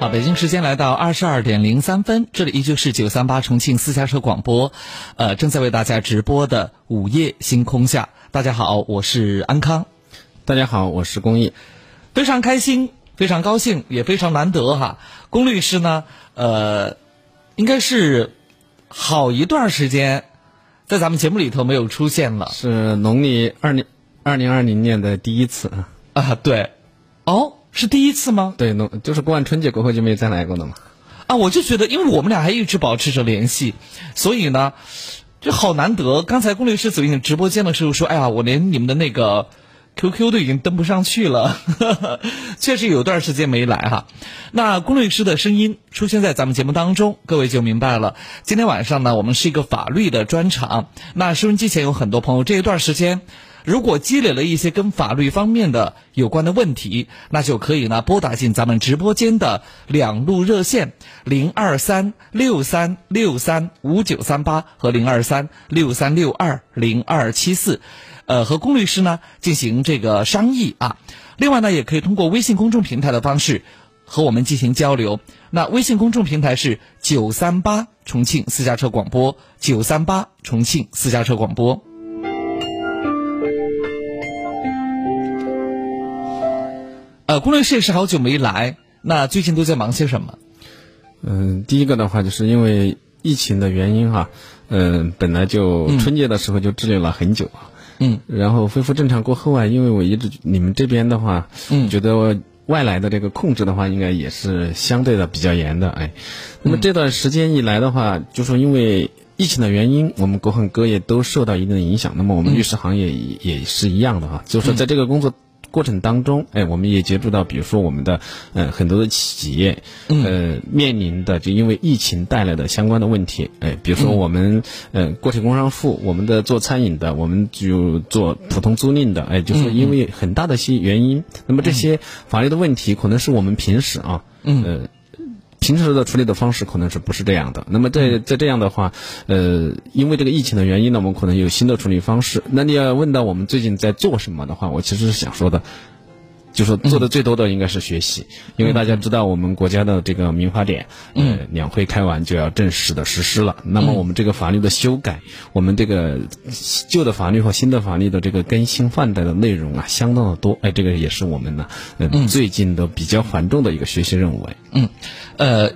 好，北京时间来到二十二点零三分，这里依旧是九三八重庆私家车广播，呃，正在为大家直播的午夜星空下。大家好，我是安康。大家好，我是公益。非常开心，非常高兴，也非常难得哈。龚律师呢，呃，应该是好一段时间在咱们节目里头没有出现了。是农历二零二零二零年的第一次啊。啊，对，哦，是第一次吗？对，农就是过完春节过后就没有再来过了嘛。啊，我就觉得，因为我们俩还一直保持着联系，所以呢，这好难得。刚才龚律师走进直播间的时候说：“哎呀，我连你们的那个 QQ 都已经登不上去了。”确实有段时间没来哈。那龚律师的声音出现在咱们节目当中，各位就明白了。今天晚上呢，我们是一个法律的专场。那收音机前有很多朋友，这一段时间。如果积累了一些跟法律方面的有关的问题，那就可以呢拨打进咱们直播间的两路热线零二三六三六三五九三八和零二三六三六二零二七四，呃，和龚律师呢进行这个商议啊。另外呢，也可以通过微信公众平台的方式和我们进行交流。那微信公众平台是九三八重庆私家车广播，九三八重庆私家车广播。呃，龚律师也是好久没来，那最近都在忙些什么？嗯，第一个的话，就是因为疫情的原因哈，嗯，本来就春节的时候就滞留了很久啊，嗯，然后恢复正常过后啊，因为我一直你们这边的话，嗯，觉得外来的这个控制的话，应该也是相对的比较严的，哎，那么这段时间以来的话，就说因为疫情的原因，我们各行各业都受到一定的影响，那么我们律师行业也也是一样的哈，就是说在这个工作。过程当中，哎，我们也接触到，比如说我们的，呃，很多的企业，呃，面临的就因为疫情带来的相关的问题，哎，比如说我们，呃，个体工商户，我们的做餐饮的，我们就做普通租赁的，哎，就是因为很大的一些原因，那么这些法律的问题，可能是我们平时啊，呃。平时的处理的方式可能是不是这样的？那么在在这样的话，呃，因为这个疫情的原因呢，我们可能有新的处理方式。那你要问到我们最近在做什么的话，我其实是想说的。就说做的最多的应该是学习，因为大家知道我们国家的这个民法典，呃，两会开完就要正式的实施了。那么我们这个法律的修改，我们这个旧的法律和新的法律的这个更新换代的内容啊，相当的多。哎，这个也是我们呢，嗯，最近的比较繁重的一个学习任务。哎，嗯，呃，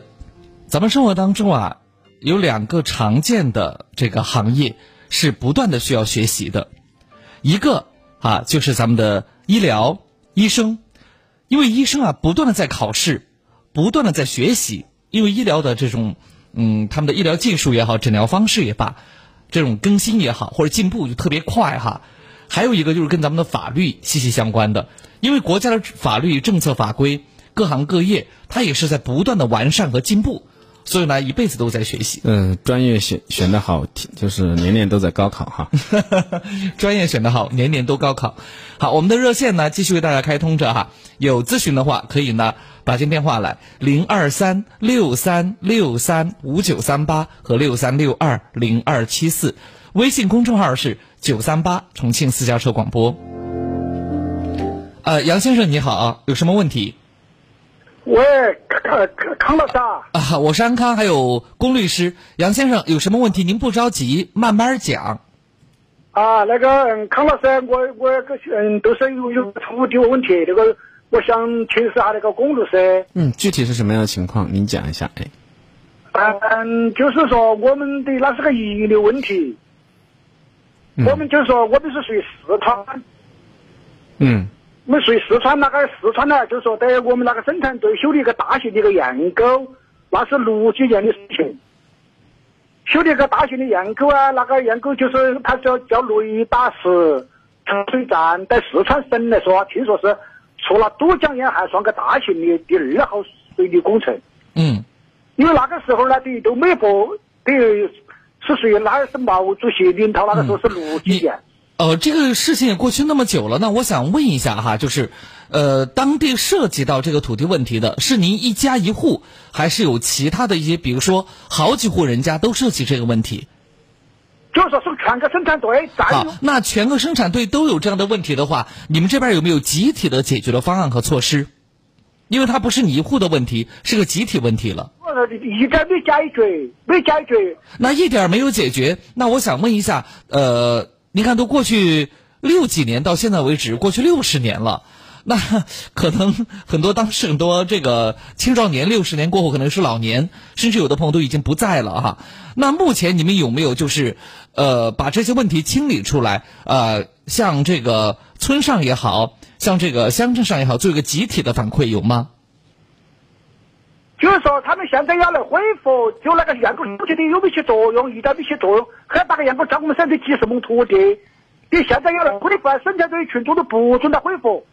咱们生活当中啊，有两个常见的这个行业是不断的需要学习的，一个啊就是咱们的医疗。医生，因为医生啊，不断的在考试，不断的在学习，因为医疗的这种，嗯，他们的医疗技术也好，诊疗方式也罢，这种更新也好，或者进步就特别快哈。还有一个就是跟咱们的法律息息相关的，因为国家的法律政策法规，各行各业它也是在不断的完善和进步。所以呢，一辈子都在学习。嗯，专业选选的好，就是年年都在高考哈。专业选的好，年年都高考。好，我们的热线呢，继续为大家开通着哈。有咨询的话，可以呢打进电话来，零二三六三六三五九三八和六三六二零二七四。微信公众号是九三八重庆私家车广播。呃，杨先生你好，有什么问题？喂，康康康老师啊！啊，我是安康，还有龚律师，杨先生有什么问题？您不着急，慢慢讲。啊，那个康老师，我我个嗯都是有有土地问题，那个我想请示下那个龚律师。嗯，具体是什么样的情况？您讲一下，哎。嗯，就是说我们的那是个遗留问题。我们就是说我们是属于四川。嗯。我们属于四川那个四川呢，就是说在我们那个生产队修的一个大型的一个堰沟，那是六几年的事情。修的一个大型的堰沟啊，那个堰沟就是它叫叫雷打石长水站，在四川省来说，听说是除了都江堰，还算个大型的第二号水利工程。嗯。因为那个时候呢，等于都没拨，等于是属于那是毛主席领导那个时候是六几年。呃，这个事情也过去那么久了，那我想问一下哈，就是，呃，当地涉及到这个土地问题的是您一家一户，还是有其他的一些，比如说好几户人家都涉及这个问题？就是说是全个生产队。好，那全个生产队都有这样的问题的话，你们这边有没有集体的解决的方案和措施？因为它不是你一户的问题，是个集体问题了。我一点没解决，没解决。那一点没有解决，那我想问一下，呃，你看都过去六几年到现在为止，过去六十年了。那可能很多当时很多这个青少年六十年过后可能是老年，甚至有的朋友都已经不在了哈。那目前你们有没有就是呃把这些问题清理出来？呃，像这个村上也好像这个乡镇上也好，做一个集体的反馈有吗？就是说他们现在要来恢复，就那个员工不觉得有没有起作用，一点没起作用，很大个员工占我们省的几十亩土地，你现在要来恢复，生产队群众都不准他恢复。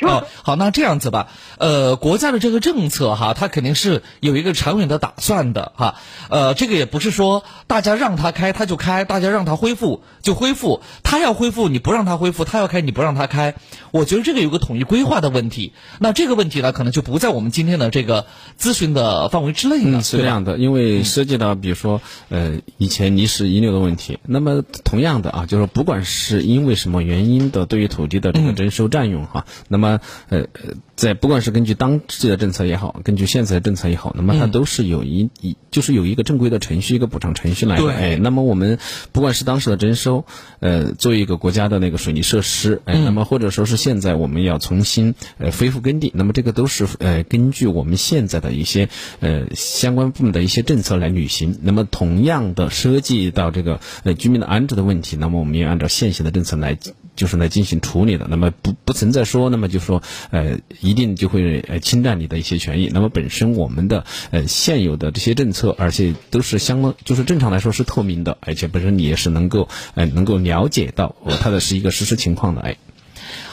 哦，好，那这样子吧，呃，国家的这个政策哈，它肯定是有一个长远的打算的哈，呃，这个也不是说大家让它开它就开，大家让它恢复就恢复，它要恢复你不让它恢复，它要开你不让它开，我觉得这个有个统一规划的问题，那这个问题呢，可能就不在我们今天的这个咨询的范围之内了。是这样的，因为涉及到比如说呃以前泥石遗留的问题，那么同样的啊，就是不管是因为什么原因的对于土地的这个征收占用哈，那么呃呃，在不管是根据当季的政策也好，根据现在的政策也好，那么它都是有一一就是有一个正规的程序，一个补偿程序来的。哎，那么我们不管是当时的征收，呃，作为一个国家的那个水利设施，哎，那么或者说是现在我们要重新呃恢复耕地，那么这个都是呃根据我们现在的一些呃相关部门的一些政策来履行。那么同样的涉及到这个呃居民的安置的问题，那么我们也按照现行的政策来。就是来进行处理的，那么不不存在说，那么就说，呃，一定就会呃侵占你的一些权益。那么本身我们的呃现有的这些政策，而且都是相当就是正常来说是透明的，而且本身你也是能够呃能够了解到它的是一个实施情况的，哎。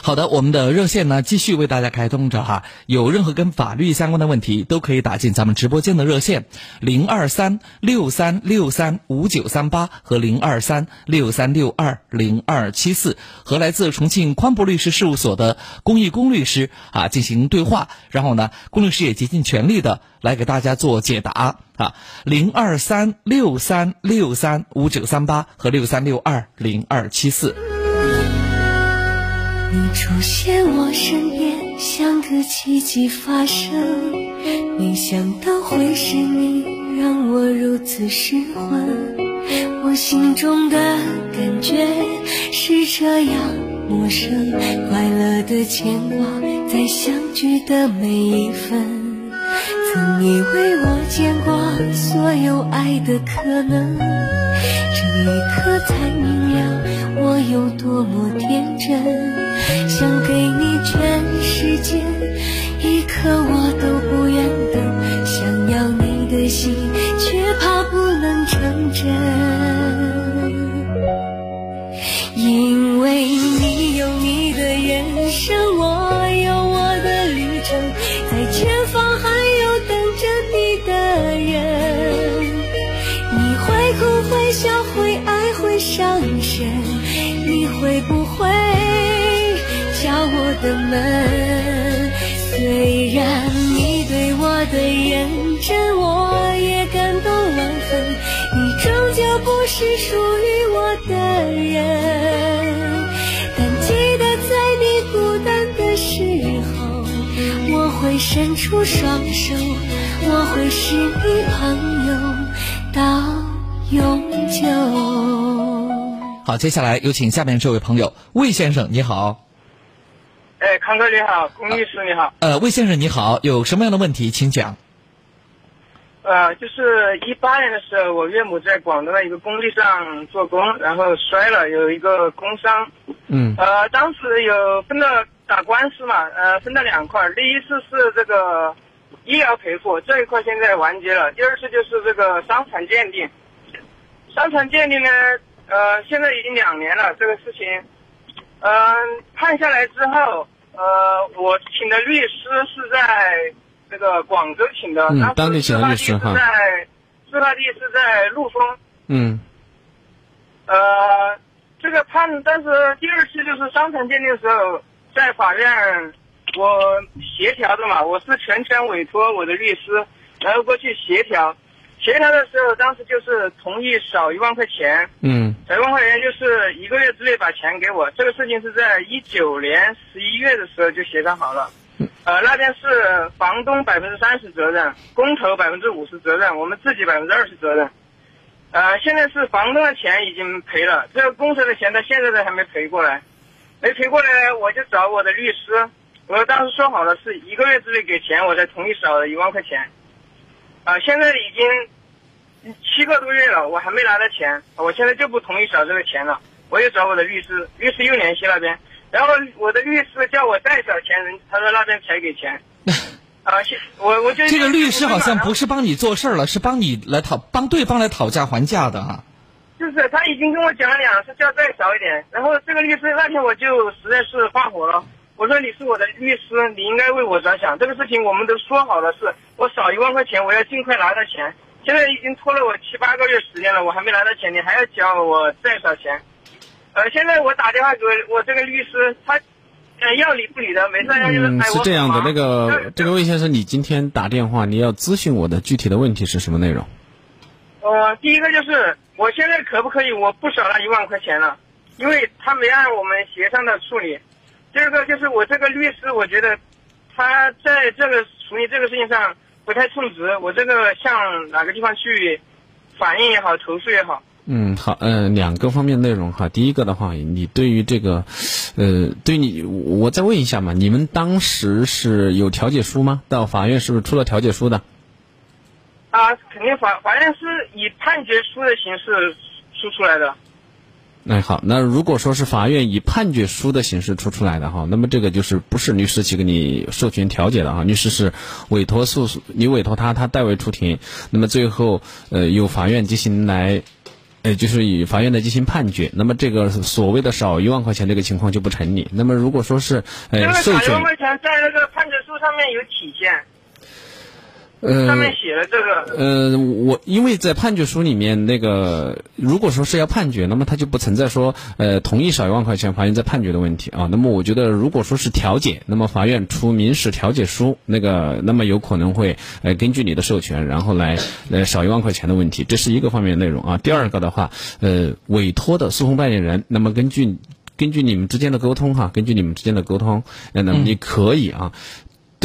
好的，我们的热线呢继续为大家开通着哈，有任何跟法律相关的问题都可以打进咱们直播间的热线。零二三六三六三五九三八和零二三六三六二零二七四，和来自重庆宽博律师事务所的龚义龚律师啊进行对话，然后呢，龚律师也竭尽全力的来给大家做解答啊，零二三六三六三五九三八和六三六二零二七四。你出现我身边，像个奇迹发生。没想到会是你，让我如此失魂。我心中的感觉是这样陌生，快乐的牵挂，在相聚的每一分。曾以为我见过所有爱的可能，这一刻才明了我有多么天真。想给你全世界，一刻我都不愿等。想要你的心，却怕不能成真。因为你有你的人生，我会不会敲？我的门，虽然你对我的认真，我也感动万分。你终究不是属于我的人，但记得在你孤单的时候，我会伸出双手，我会是你朋友到永久。好，接下来有请下面这位朋友魏先生，你好。哎，康哥你好，龚律师你好。呃，魏先生你好，有什么样的问题，请讲。呃，就是一八年的时候，我岳母在广东的一个工地上做工，然后摔了，有一个工伤。嗯。呃，当时有分了打官司嘛，呃，分了两块，第一次是这个医疗赔付这一块现在完结了，第二次就是这个伤残鉴定。伤残鉴定呢，呃，现在已经两年了，这个事情。嗯，判下来之后，呃，我请的律师是在这个广州请的，嗯，当地请的律师哈，在司法地是在陆丰，嗯，呃，这个判，但是第二次就是伤残鉴定的时候，在法院我协调的嘛，我是全权委托我的律师，然后过去协调。协调的时候，当时就是同意少一万块钱，嗯，少一万块钱就是一个月之内把钱给我。这个事情是在一九年十一月的时候就协商好了。呃，那边是房东百分之三十责任，工头百分之五十责任，我们自己百分之二十责任。呃，现在是房东的钱已经赔了，这个工程的钱到现在都还没赔过来，没赔过来，我就找我的律师，我当时说好了是一个月之内给钱，我才同意少一万块钱。啊、现在已经七个多月了，我还没拿到钱，我现在就不同意少这个钱了，我又找我的律师，律师又联系那边，然后我的律师叫我再找钱，人他说那边才给钱。啊，现我我觉得这个律师好像不是。帮你做事了，是帮你来讨帮对方来讨价还价的哈。就是他已经跟我讲了两次，叫再少一点。然后这个律师那天我就实在是发火了，我说你是我的律师，你应该为我着想。这个事情我们都说好了，是我少一万块钱，我要尽快拿到钱。现在已经拖了我七八个月时间了，我还没拿到钱，你还要叫我再少钱。呃，现在我打电话给我这个律师，他呃要理不理的，每次要就是、嗯，是这样的，那个这个魏先生，你今天打电话，你要咨询我的具体的问题是什么内容？呃，第一个就是我现在可不可以我不少那一万块钱了，因为他没按我们协商的处理。第二个就是我这个律师，我觉得他在这个处理这个事情上不太称职，我这个向哪个地方去反映也好，投诉也好。嗯，好，呃，两个方面内容哈。第一个的话，你对于这个，呃，对你，我再问一下嘛，你们当时是有调解书吗？到法院是不是出了调解书的？啊，肯定法法院是以判决书的形式出出来的。哎，好，那如果说是法院以判决书的形式出出来的哈，那么这个就是不是律师去给你授权调解的哈，律师是委托诉你委托他，他代为出庭，那么最后呃由法院进行来。呃，就是以法院来进行判决，那么这个所谓的少一万块钱这个情况就不成立。那么如果说是这呃授权个少一万，块钱在那个判决书上面有体现，呃上面写了这个。呃，我因为在判决书里面，那个如果说是要判决，那么他就不存在说呃同意少一万块钱，法院在判决的问题啊。那么我觉得，如果说是调解，那么法院出民事调解书，那个那么有可能会呃根据你的授权，然后来呃少一万块钱的问题，这是一个方面内容啊。第二个的话，呃，委托的诉讼代理人，那么根据根据你们之间的沟通哈，根据你们之间的沟通，呃那么你可以啊。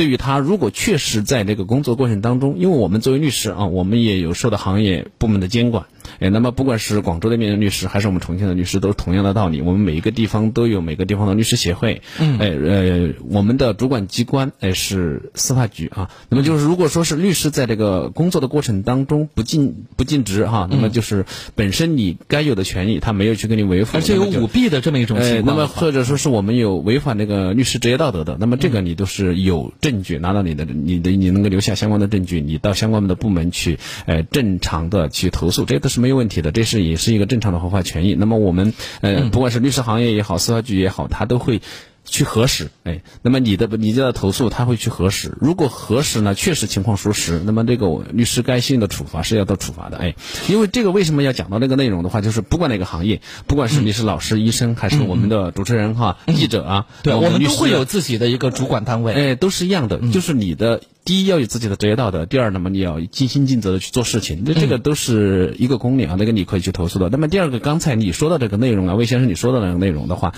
对于他，如果确实在这个工作过程当中，因为我们作为律师啊，我们也有受到行业部门的监管，哎，那么不管是广州那边的律师，还是我们重庆的律师，都是同样的道理。我们每一个地方都有每个地方的律师协会，嗯，哎呃，我们的主管机关哎是司法局啊。那么就是如果说是律师在这个工作的过程当中不尽不尽职哈，那么就是本身你该有的权利他没有去给你维护，而且有舞弊的这么一种呃，情况。那么或者说是我们有违反那个律师职业道德的，那么这个你都是有证据拿到你的，你的你能够留下相关的证据，你到相关的部门去，哎，正常的去投诉，这都是没有问题的，这是也是一个正常的合法权益。那么我们呃，不管是律师行业也好，司法局也好，他都会。去核实，哎，那么你的你的投诉他会去核实，如果核实呢确实情况属实，那么这个律师该信的处罚是要到处罚的，哎，因为这个为什么要讲到这个内容的话，就是不管哪个行业，不管是你是老师、医生，还是我们的主持人哈、记者啊，对，我们都会有自己的一个主管单位。哎，都是一样的，就是你的第一要有自己的职业道德，第二，那么你要尽心尽责的去做事情，那这个都是一个公理啊，那个你可以去投诉的。那么第二个，刚才你说的这个内容啊，魏先生你说的那个内容的话，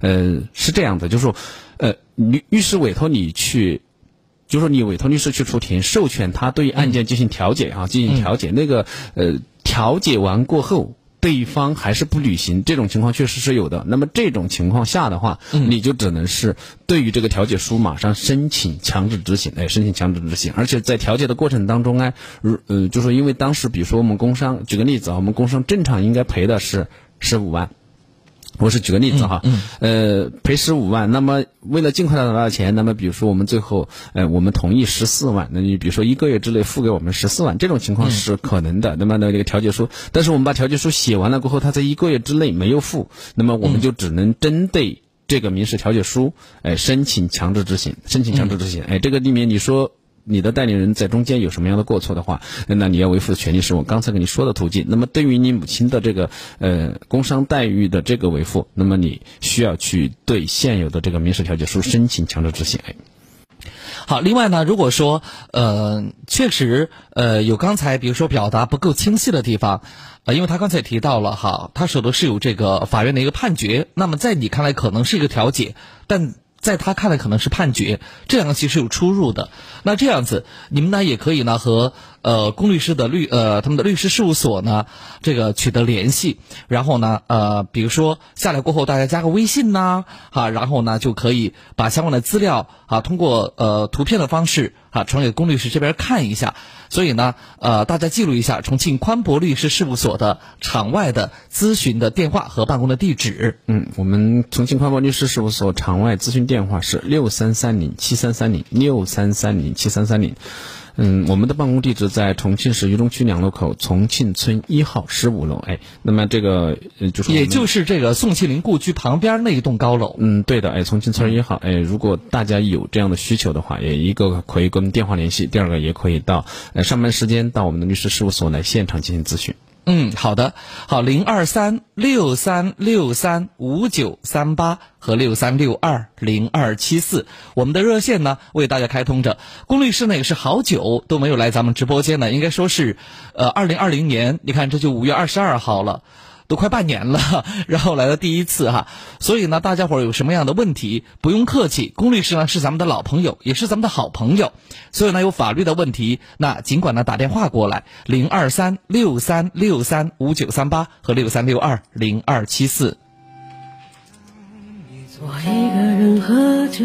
呃，是这样的，就是说，呃，律律师委托你去。就是说，你委托律师去出庭，授权他对案件进行调解啊，进行调解。那个呃，调解完过后，对方还是不履行，这种情况确实是有的。那么这种情况下的话，你就只能是对于这个调解书马上申请强制执行，哎，申请强制执行。而且在调解的过程当中呢，如呃，就说因为当时比如说我们工伤，举个例子啊，我们工伤正常应该赔的是十五万。我是举个例子哈，呃，赔十五万，那么为了尽快的拿到钱，那么比如说我们最后，呃，我们同意十四万，那你比如说一个月之内付给我们十四万，这种情况是可能的。那么呢，这个调解书，但是我们把调解书写完了过后，他在一个月之内没有付，那么我们就只能针对这个民事调解书，哎，申请强制执行，申请强制执行，哎，这个里面你说。你的代理人在中间有什么样的过错的话，那你要维护的权利是我刚才跟你说的途径。那么对于你母亲的这个呃工伤待遇的这个维护，那么你需要去对现有的这个民事调解书申请强制执行。好，另外呢，如果说呃确实呃有刚才比如说表达不够清晰的地方，呃，因为他刚才提到了哈，他手头是有这个法院的一个判决，那么在你看来可能是一个调解，但在他看来可能是判决，这两个其实有出入的。那这样子，你们呢也可以呢和呃龚律师的律呃他们的律师事务所呢这个取得联系，然后呢呃比如说下来过后大家加个微信呐哈，然后呢就可以把相关的资料啊通过呃图片的方式啊传给龚律师这边看一下。所以呢呃大家记录一下重庆宽博律师事务所的场外的咨询的电话和办公的地址。嗯，我们重庆宽博律师事务所场外咨询电话是六三三零七三三零六三三零七三三零。嗯，我们的办公地址在重庆市渝中区两路口重庆村一号十五楼。哎，那么这个呃就是也就是这个宋庆龄故居旁边那一栋高楼。嗯，对的，哎，重庆村一号，哎，如果大家有这样的需求的话，也一个可以跟我们电话联系，第二个也可以到呃上班时间到我们的律师事务所来现场进行咨询。嗯，好的，好，零二三六三六三五九三八和六三六二零二七四，我们的热线呢为大家开通着。龚律师呢也是好久都没有来咱们直播间了，应该说是，呃，二零二零年，你看这就五月二十二号了。都快半年了，然后来的第一次哈，所以呢，大家伙儿有什么样的问题，不用客气，龚律师呢是咱们的老朋友，也是咱们的好朋友，所以呢有法律的问题，那尽管呢打电话过来，零二三六三六三五九三八和六三六二零二七四。我一个人喝酒，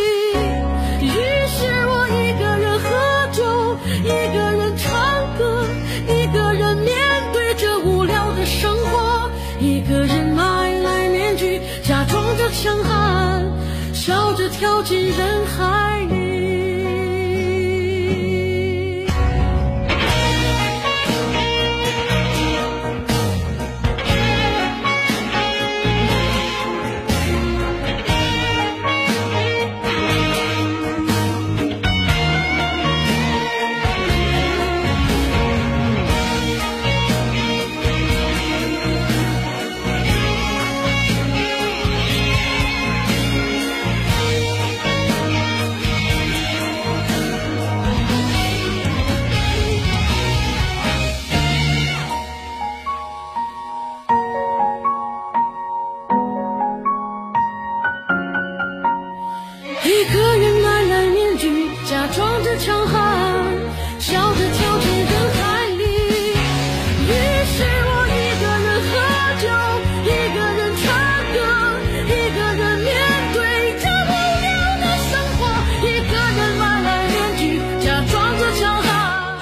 笑着跳进人海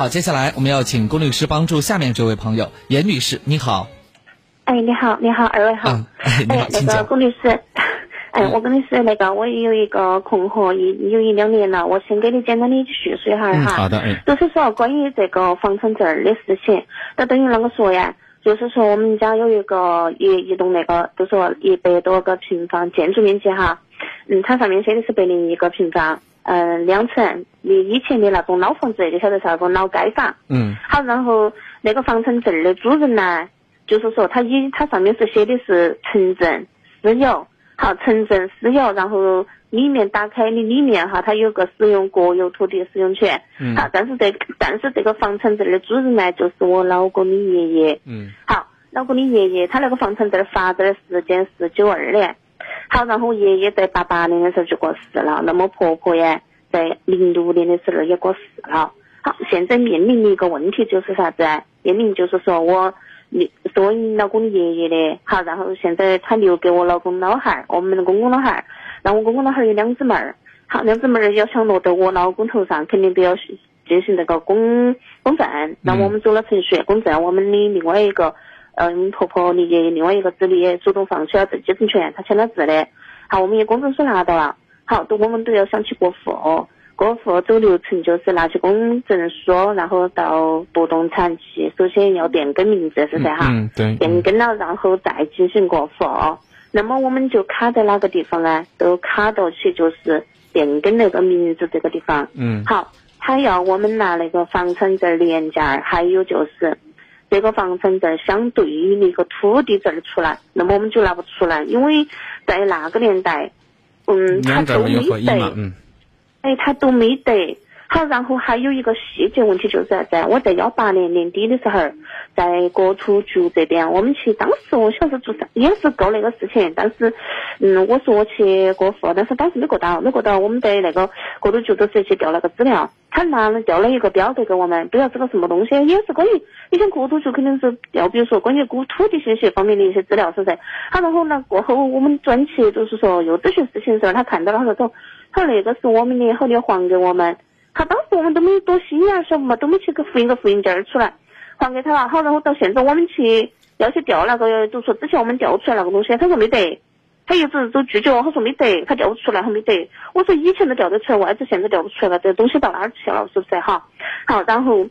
好，接下来我们要请龚律师帮助下面这位朋友严女士，你好。哎，你好，你好，二位好。嗯哎你好那个龚律师，哎，我跟你说那个，我有一个困惑，一有一两年了，我先给你简单的叙述一下嗯，哈。好的，哎，就是说关于这个房产证儿的事情，那等于啷个说呀？就是说我们家有一个一一栋那个，就说一百多个平方建筑面积哈，嗯，它上面写的是百零一个平方，嗯，两层，你以前的那种老房子，你晓得是那种老街坊。嗯。好，然后那个房产证的主人呢，就是说他以他上面是写的是城镇私有，好，城镇私有，然后里面打开的里面哈，它有个使用国有土地使用权，嗯。好，但是这但是这个房产证的主人呢，就是我老公的爷爷，嗯。好，老公的爷爷他那个房产证发的时间是九二年，好，然后我爷爷在八八年的时候就过世了，那么婆婆呀，在零六年的时候也过世了。好，现在面临的一个问题就是啥子啊？面临就是说我你是我老公的爷爷的，好，然后现在他留给我老公老汉儿，我们的公公老汉儿，然后我公公老汉儿有两姊妹儿，好，两姊妹儿要想落到我老公头上，肯定都要去进行那个公公证，那我们走了程序公证，我们的另外一个。嗯，婆婆的爷爷另外一个子女也主动放弃了这继承权，他签了字的。好，我们也公证书拿到了。好，都我们都要想去过户，过户走流程就是拿起公证书，然后到不动产去，首先要变更名字，是不是哈？嗯对变更了，然后再进行过户。那么我们就卡在哪个地方呢？都卡到起就是变更那个名字这个地方。嗯好，他要我们拿那个房产证原件儿，还有就是这个房产证相对于那个土地证儿出来，那么我们就拿不出来，因为在那个年代，嗯，他都没得，，嗯哎，他都没得。好，然后还有一个细节问题就是在？我在幺八年年底的时候，在国土局这边，我们去，当时我晓得做啥，也是搞那个事情，但是，嗯，我说我去过户，但是当时没过到，没过到，我们在那个国土局都是去调那个资料，他拿了调了一个表格给我们，不知道是个什么东西，也是关于，你像国土局肯定是调，比如说关于古土地信息方面的一些资料，是不是？好，然后呢，过后我们转去就是说又咨询事情的时候，他看到了，他说，他说那个是我们的，好，你要还给我们。他当时我们都没有多心眼，晓得嘛，都没去给复印个复印件出来，还给他了。好，然后到现在我们去要去调那个，就说之前我们调出来那个东西，他说没得，他一直都拒绝我，他说没得，他调不出来，他没得。我说以前都调得出来，为啥子现在调不出来了？这东西到哪儿去了？是不是哈？好，然后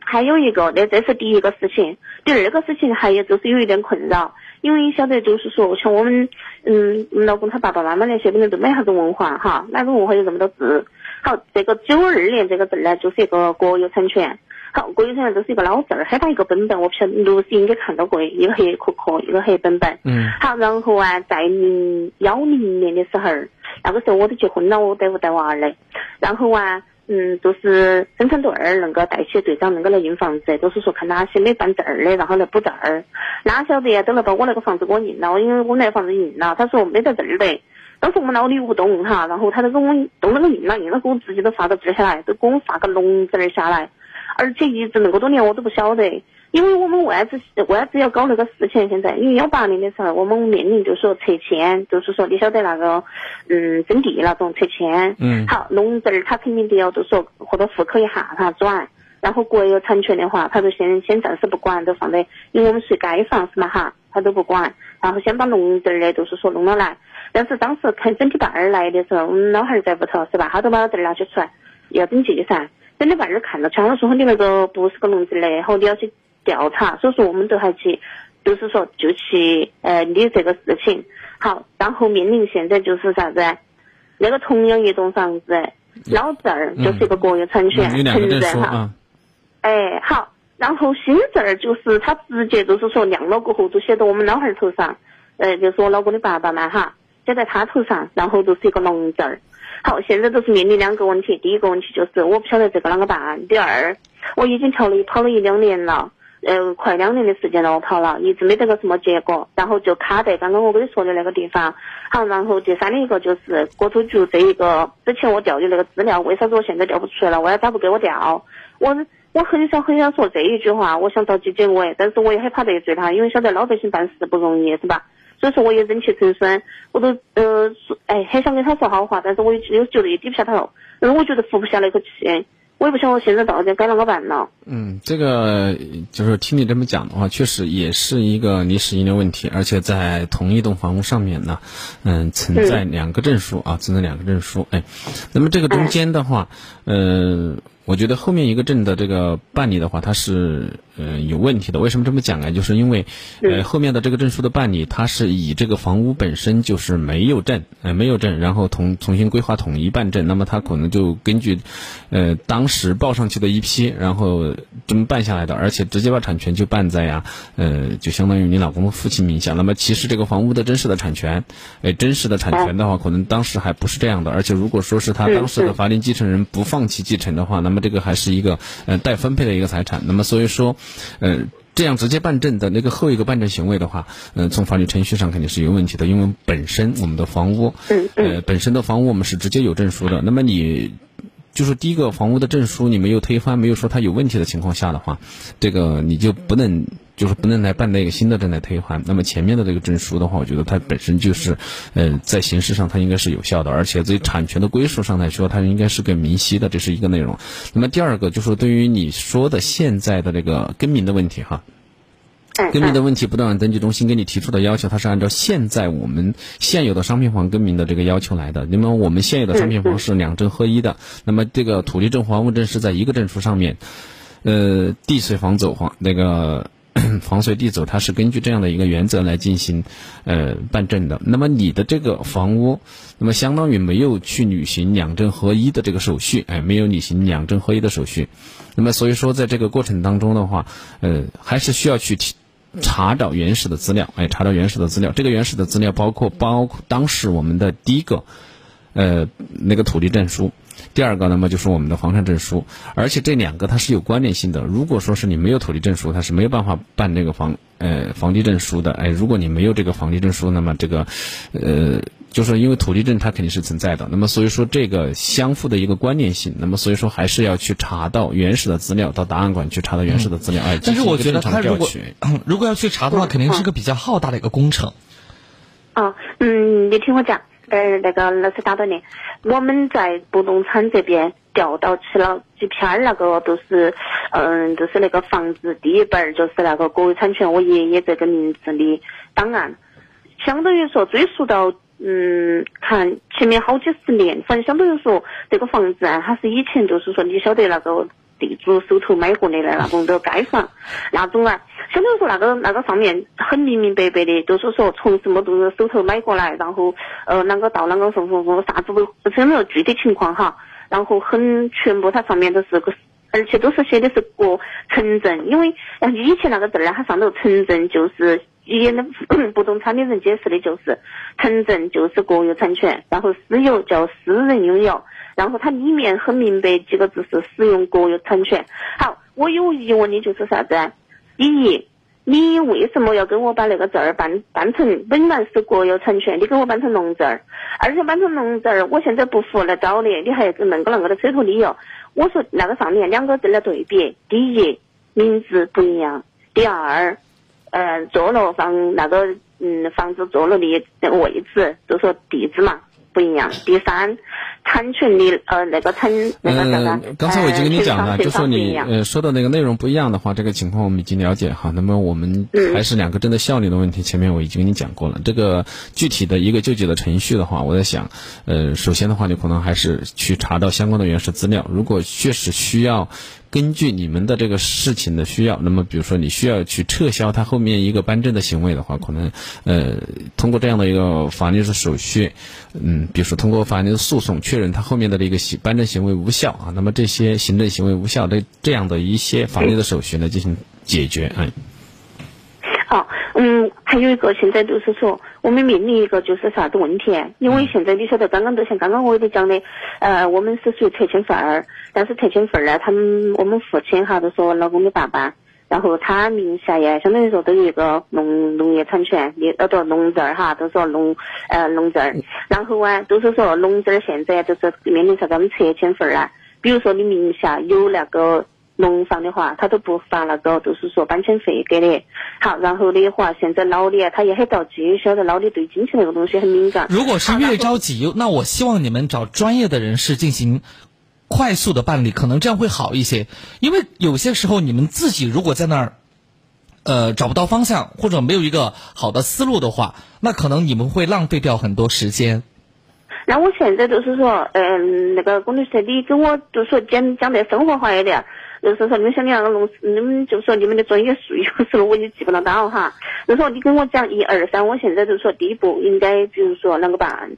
还有一个，那这是第一个事情，第二个事情还有就是有一点困扰，因为你晓得就是说，像我们，嗯，老公他爸爸妈妈那些本来都没啥子文化哈，哪个文化有这么多字？好，这个九二年这个证呢，就是一个国有产权。好，国有产权就是一个老证儿，很大一个本本，我不晓得六十应该看到过，一个黑壳壳，一个黑本本。嗯好，然后啊，在零幺零年的时候，那个时候我都结婚了，我带不带娃儿嘞？然后啊，嗯，就是生产队儿能够带起队长能够来印房子，都是说看哪些没办证儿的，然后来补证儿。哪晓得呀，都来把我那个房子给我印了，因为我那个房子印了，他说没得证儿的。当时我们老李无动哈，然后他都给我动了个硬了，硬了给我直接都发个字下来，都给我发个龙字儿下来，而且一直那么多年我都不晓得，因为我们为啥子为啥子要搞那个事情？现在因为幺八年的时候，我们面临就是说拆迁，就是说你晓得那个嗯征地那种拆迁，嗯好龙字儿他肯定得要就说或者户口一下他转。然后国有产权的话，他就先先暂时不管，都放在，因为我们是街坊是嘛哈，他都不管。然后先把龙字儿的，就是说弄了来。但是当时看整体办儿来的时候，我们老汉儿在屋头是吧？他都把字儿拿起出来，要登记噻。整体办儿看到起，他说你那个不是个龙字的，后你要去调查。所以说我们都还去，就是说就去呃理这个事情。好，然后面临现在就是啥子？那个同样一栋房子，老证儿就是一个国有产权，嗯有两个证承认哈。哎，好，然后新证儿就是他直接就是说亮了过后就写到我们老汉儿头上，呃，就是我老公的爸爸嘛哈，写在他头上，然后就是一个龙字儿。好，现在都是面临两个问题，第一个问题就是我不晓得这个啷个办，第二我已经调了跑了一两年了。呃，快两年的时间了，我跑了，一直没得个什么结果，然后就卡在刚刚我跟你说的那个地方。好，然后第三的一个就是国土局这一个，之前我调的那个资料，为啥子我现在调不出来了？为啥子他不给我调？我我很想很想说这一句话，我想着急结尾，但是我也害怕得罪他，因为晓得老百姓办事不容易，是吧？所以说我也忍气吞声，我都呃说，哎，很想跟他说好话，但是我又又觉得也低不下头，因为我觉得服不下那口气，我也不晓得现在到底该啷个办了。嗯，这个就是听你这么讲的话，确实也是一个历史遗留问题，而且在同一栋房屋上面呢，嗯，存在两个证书啊，存在两个证书。哎，那么这个中间的话，呃，我觉得后面一个证的这个办理的话，它是呃有问题的。为什么这么讲呢？就是因为呃后面的这个证书的办理，它是以这个房屋本身就是没有证，呃没有证，然后同重新规划统一办证，那么它可能就根据呃当时报上去的一批，然后这么办下来的，而且直接把产权就办在呀呃就相当于你老公的父亲名下。那么其实这个房屋的真实的产权，呃真实的产权的话，可能当时还不是这样的。而且如果说是他当时的法定继承人不放弃继承的话，那么这个还是一个呃待分配的一个财产。那么所以说，呃。这样直接办证的那个后一个办证行为的话，嗯、从法律程序上肯定是有问题的，因为本身我们的房屋，呃，本身的房屋我们是直接有证书的。那么你就是第一个房屋的证书你没有推翻，没有说它有问题的情况下的话，这个你就不能就是不能来办那个新的证来退还。那么前面的这个证书的话，我觉得它本身就是，呃，在形式上它应该是有效的，而且在产权的归属上来说，它应该是更明晰的，这是一个内容。那么第二个就是对于你说的现在的这个更名的问题哈。更名的问题，不动产登记中心给你提出的要求，它是按照现在我们现有的商品房更名的这个要求来的。那么我们现有的商品房是两证合一的，那么这个土地证、房屋证是在一个证书上面，呃，地税房走房那个 房税地走，它是根据这样的一个原则来进行呃办证的。那么你的这个房屋，那么相当于没有去履行两证合一的这个手续，哎，没有履行两证合一的手续。那么所以说，在这个过程当中的话，呃，还是需要去提。查找原始的资料，哎，查找原始的资料。这个原始的资料包括包括当时我们的第一个，呃，那个土地证书，第二个那么就是我们的房产证书，而且这两个它是有关联性的。如果说是你没有土地证书，它是没有办法办这个房呃房地证书的。哎，如果你没有这个房地证书，那么这个呃。就是因为土地证它肯定是存在的，那么所以说这个相互的一个关联性，那么所以说还是要去查到原始的资料，到档案馆去查到原始的资料。哎，但是我觉得他如果如果要去查的话，肯定是个比较浩大的一个工程。啊，嗯，你听我讲，呃，那个老师打断你，我们在不动产这边调到去了几篇儿那个都是，嗯，就是那个房子第一本儿就是那个国有产权我爷爷这个名字的档案，相当于说追溯到。嗯，看前面好几十年，反正相当于说这个房子啊，它是以前就是说你晓得那个地主手头买过来的那种的盖房，那种啊，相当于说那个那个上面很明明白白的，就是说从什么都是手头买过来，然后呃啷个到啷个什么什啥子不不是没有具体情况哈，然后很全部它上面都是个。而且都是写的是各城镇，因为以前那个字儿呢，它上头城镇就是以那不动产的人解释的就是城镇就是国有产权，然后私有叫私人拥有，然后它里面很明白几个字是使用国有产权。好，我有疑问的就是啥子？第一，你为什么要跟我把那个证儿办办成本来是国有产权，你给我办成农证儿，而且办成农证儿，我现在不服来找你，你还弄个啷个的扯头理由？我说那个上面两个字的对比，第一名字不一样，第二，呃，坐落房那个嗯房子坐落的位置，就说地址嘛不一样。第三，产权的呃那个产那个啥子？嗯，刚才我已经跟你讲了，呃就说你呃说的那个内容不一样的话，这个情况我们已经了解哈。那么我们嗯还是两个证的效力的问题，前面我已经跟你讲过了。这个具体的一个救济的程序的话，我在想，呃，首先的话，你可能还是去查到相关的原始资料。如果确实需要。根据你们的这个事情的需要，那么比如说你需要去撤销他后面一个颁证的行为的话，可能呃通过这样的一个法律的手续，嗯，比如说通过法律的诉讼确认他后面的这个行颁证行为无效啊，那么这些行政行为无效的这样的一些法律的手续来进行解决，哎。好，嗯，还有一个现在就是说，我们面临一个就是啥子问题？因为现在你晓得，刚刚就像刚刚我给你讲的，呃，我们是属于拆迁户儿，但是拆迁户儿呢，他们我们父亲哈，就说老公的爸爸，然后他名下呀，相当于说都有一个农农业产权，你呃都农证儿哈，都说农呃农证儿，然后啊，都是说农证儿现在就是面临啥子我们拆迁份儿啊，比如说你名下有那个。农房的话，他都不发那个，就是说搬迁费给你。好，然后的话，现在老李啊，他也很着急，晓得老李对金钱那个东西很敏感。如果是越着急，那我希望你们找专业的人士进行快速的办理，可能这样会好一些。因为有些时候你们自己如果在那儿，呃，找不到方向或者没有一个好的思路的话，那可能你们会浪费掉很多时间。那我现在就是说，嗯，那个龚律师，你跟我就说讲讲得生活化一点，就是说你们像你那个弄，你们就说你们的专业术语有时候我也记不得到哈。就说你跟我讲一二三，我现在就说第一步应该比如说啷个办？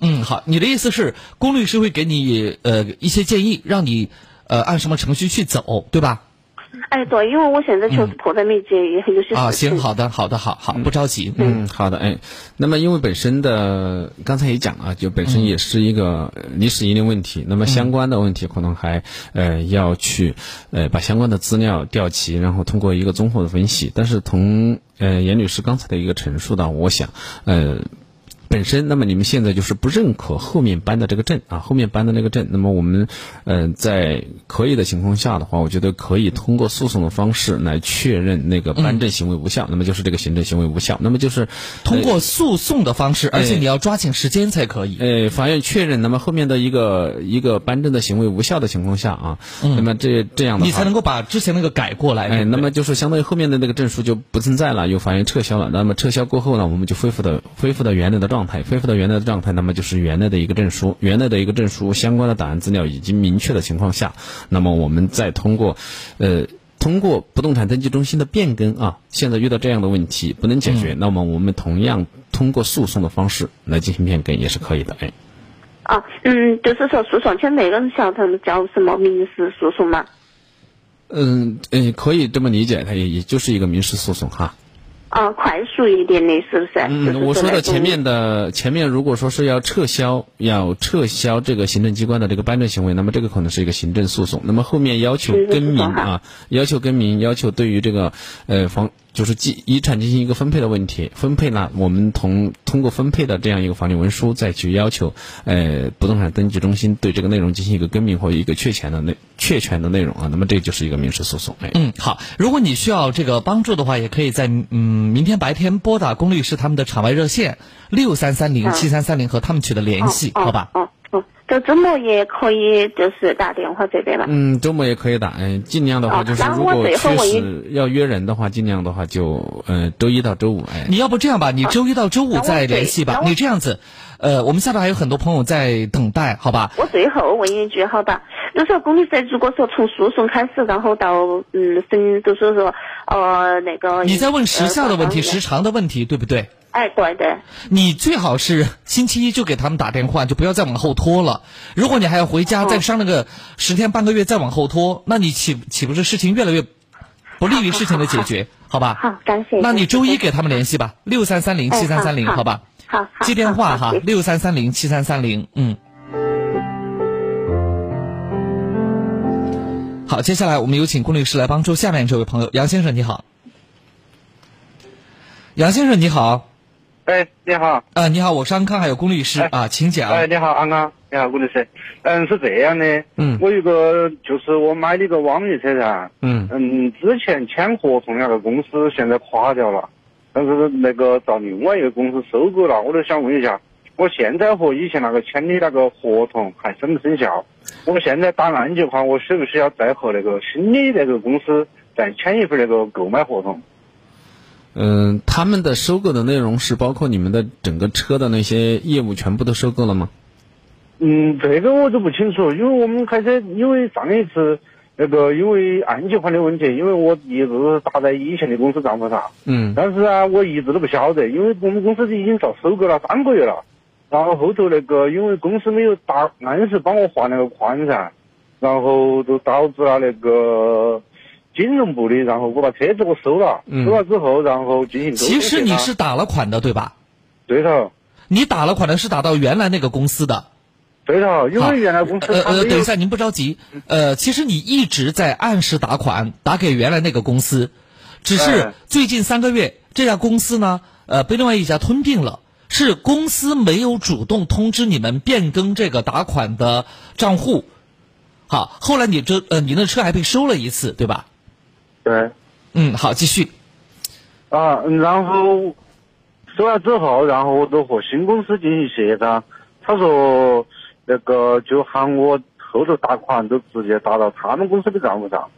嗯，好，你的意思是龚律师会给你呃一些建议，让你呃按什么程序去走，对吧？哎，对，因为我现在确实迫在眉睫，也有些啊，事情行，好的，好的，好好，不着急。嗯，好的，哎，那么因为本身的刚才也讲了，就本身也是一个呃历史遗留问题，那么相关的问题可能还呃要去呃把相关的资料调齐，然后通过一个综合的分析。但是从呃严律师刚才的一个陈述呢，我想呃。本身，那么你们现在就是不认可后面颁的这个证啊，后面颁的那个证。那么我们，呃，在可以的情况下的话，我觉得可以通过诉讼的方式来确认那个颁证行为无效，那么就是这个行政行为无效。那么就是通过诉讼的方式，而且你要抓紧时间才可以。呃，法院确认，那么后面的一个一个颁证的行为无效的情况下啊，那么这这样的话你才能够把之前那个改过来。那么就是相当于后面的那个证书就不存在了，由法院撤销了。那么撤销过后呢，我们就恢复的恢复到原来的状态，恢复到原来的状态，那么就是原来的一个证书，原来的一个证书相关的档案资料已经明确的情况下，那么我们再通过，呃。通过不动产登记中心的变更啊，现在遇到这样的问题不能解决，那么我们同样通过诉讼的方式来进行变更也是可以的，哎。啊，嗯，就是说诉讼，像那个人晓得叫什么民事诉讼吗？嗯嗯，可以这么理解，它也也就是一个民事诉讼哈。啊，快速一点的，是不是？就是嗯，我说的前面的前面，如果说是要撤销，要撤销这个行政机关的这个颁证行为，那么这个可能是一个行政诉讼。那么后面要求更名啊，要求更名，要求对于这个呃房就是继遗产进行一个分配的问题，分配呢，我们同通过分配的这样一个法律文书，再去要求呃不动产登记中心对这个内容进行一个更名或一个确权的内确权的内容啊，那么这就是一个民事诉讼。哎，嗯，好。如果你需要这个帮助的话，也可以在嗯明天白天拨打龚律师他们的场外热线六三三零七三三零和他们取得联系，哦好吧？哦哦，这周末也可以，就是打电话这边吧。嗯，周末也可以打，嗯，尽量的话哦就是如果确最后要约人的话，尽量的话就嗯周一到周五，哎，你要不这样吧，你周一到周五再联系吧你这样子，呃，我们下边还有很多朋友在等待，好吧？我最后问一句，好吧？就是说，龚律师，如果说从诉讼开始，然后到嗯审，就是说呃那个。你在问时效的问题、呃时长的问题，对不对？哎，对的。你最好是星期一就给他们打电话，就不要再往后拖了。如果你还要回家哦再商量个十天半个月再往后拖，那你岂岂不是事情越来越不利于事情的解决？好吧？好，感谢。那你周一给他们联系吧，六三三零七三三零，哎好好吧？好好接电话哈六三三零七三三零，嗯。好，接下来我们有请龚律师来帮助下面这位朋友，杨先生你好。杨先生你好，哎，你好，啊、你好，我是安康，还有龚律师哎啊，请讲。哎，你好，安康，你好，龚律师。嗯，是这样的，嗯我有个就是我买了一个网约车噻，嗯嗯，之前签合同那个公司现在垮掉了，但是那个遭另外一个公司收购了，我就想问一下，我现在和以前那个签的那个合同还生不生效？我现在打案的话，我需不需要再和那个新的那个公司再签一份那个购买合同？嗯、他们的收购的内容是包括你们的整个车的那些业务全部都收购了吗？嗯，这个我就不清楚，因为我们开车因为上一次那个因为按揭款的问题，因为我一直是打在以前的公司账户上，嗯。但是啊，我一直都不晓得，因为我们公司已经遭收购了三个月了，然后后头那个因为公司没有打按时帮我还那个款噻，然后就导致了那个金融部的，然后我把车子我收了，嗯收了之后，然后进行其实你是打了款的，对吧？对头你打了款的是打到原来那个公司的。对头，因为原来公司呃呃，等一下，您不着急。呃，其实你一直在按时打款，打给原来那个公司，只是哎最近三个月这家公司呢，呃，被另外一家吞并了。是公司没有主动通知你们变更这个打款的账户，好，后来你这呃，你那车还被收了一次，对吧？对。嗯，好，继续。啊，嗯然后收了之后，然后我就和新公司进行协商，他说那个就喊我后头打款都直接打到他们公司的账户上，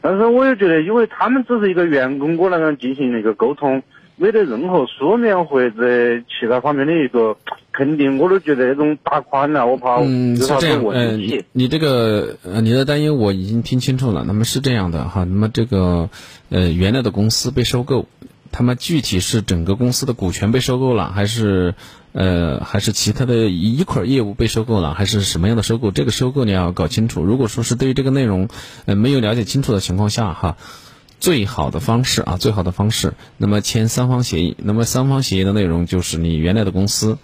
但是我又觉得，因为他们只是一个员工，我那个进行一个沟通，没得任何书面或者其他方面的一个肯定，我都觉得那种打款了，我怕嗯，是这样，呃，你。你这个呃，你的担忧我已经听清楚了。那么是这样的哈，那么这个呃，原来的公司被收购，他们具体是整个公司的股权被收购了，还是呃，还是其他的一块业务被收购了，还是什么样的收购？这个收购你要搞清楚。如果说是对于这个内容呃没有了解清楚的情况下哈。最好的方式啊，最好的方式，那么签三方协议。那么三方协议的内容就是你原来的公司，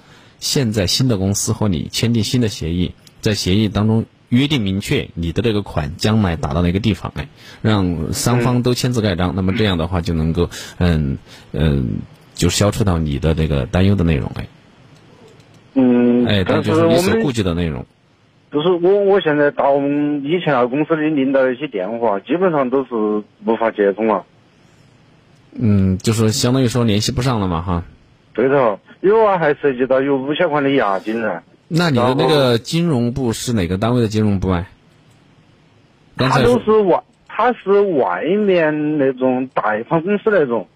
现在新的公司和你签订新的协议，在协议当中约定明确你的这个款将来打到哪个地方，哎，让三方都签字盖章。那么这样的话就能够，嗯嗯，就消除到你的这个担忧的内容，哎，嗯，哎，但这就是你所顾忌的内容。就是我我现在打我们以前那个公司的领导的一些电话，基本上都是无法接通了。嗯，就是相当于说联系不上了嘛，哈。对头，有啊，还涉及到有五千块的押金呢。那你的那个金融部是哪个单位的金融部啊？他都是外，他是外面那种贷款公司那种。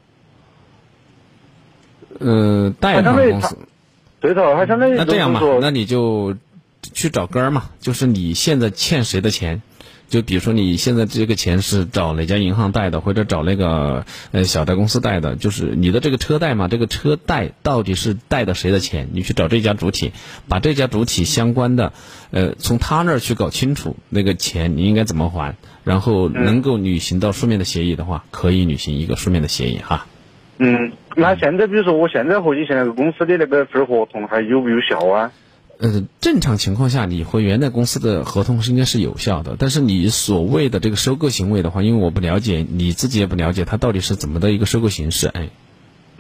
呃，贷款公司。对头，他相当于那这样吧就是，说那你就去找根儿嘛，就是你现在欠谁的钱，就比如说你现在这个钱是找哪家银行贷的，或者找那个呃小贷公司贷的，就是你的这个车贷嘛，这个车贷到底是贷的谁的钱？你去找这家主体，把这家主体相关的，呃，从他那儿去搞清楚那个钱你应该怎么还，然后能够履行到书面的协议的话，可以履行一个书面的协议哈。嗯，那现在比如说我现在和以前那个公司的那个份合同还有没有效啊？呃，正常情况下，你和原来公司的合同是应该是有效的。但是你所谓的这个收购行为的话，因为我不了解，你自己也不了解，它到底是怎么的一个收购形式，哎，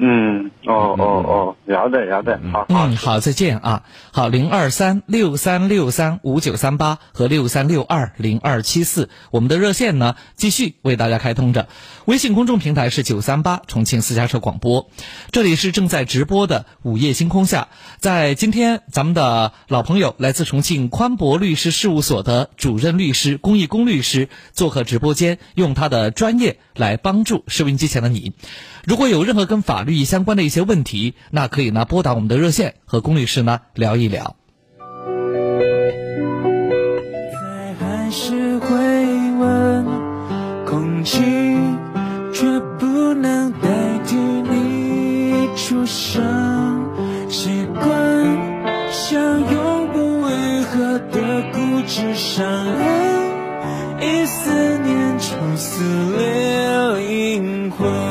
嗯，哦哦哦，要得要得，好好嗯，好，再见啊！好，零二三六三六三五九三八和六三六二零二七四，我们的热线呢继续为大家开通着。微信公众平台是九三八重庆私家车广播，这里是正在直播的午夜星空下。在今天，咱们的老朋友来自重庆宽博律师事务所的主任律师龚义工律师做客直播间，用他的专业来帮助收音机前的你。如果有任何跟法律相关的一些问题，那可以呢拨打我们的热线和龚律师呢聊一聊。在还是会问，空气却不能代替你出声。习惯像永不愈合的固执伤痕，一思念就撕裂灵魂。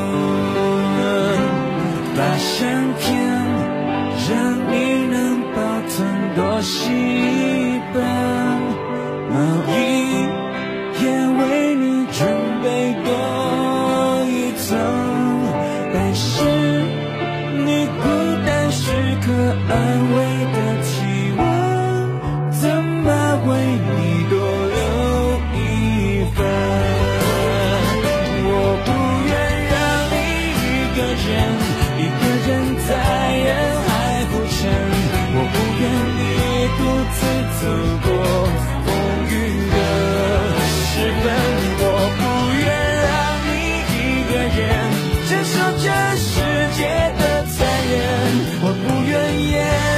不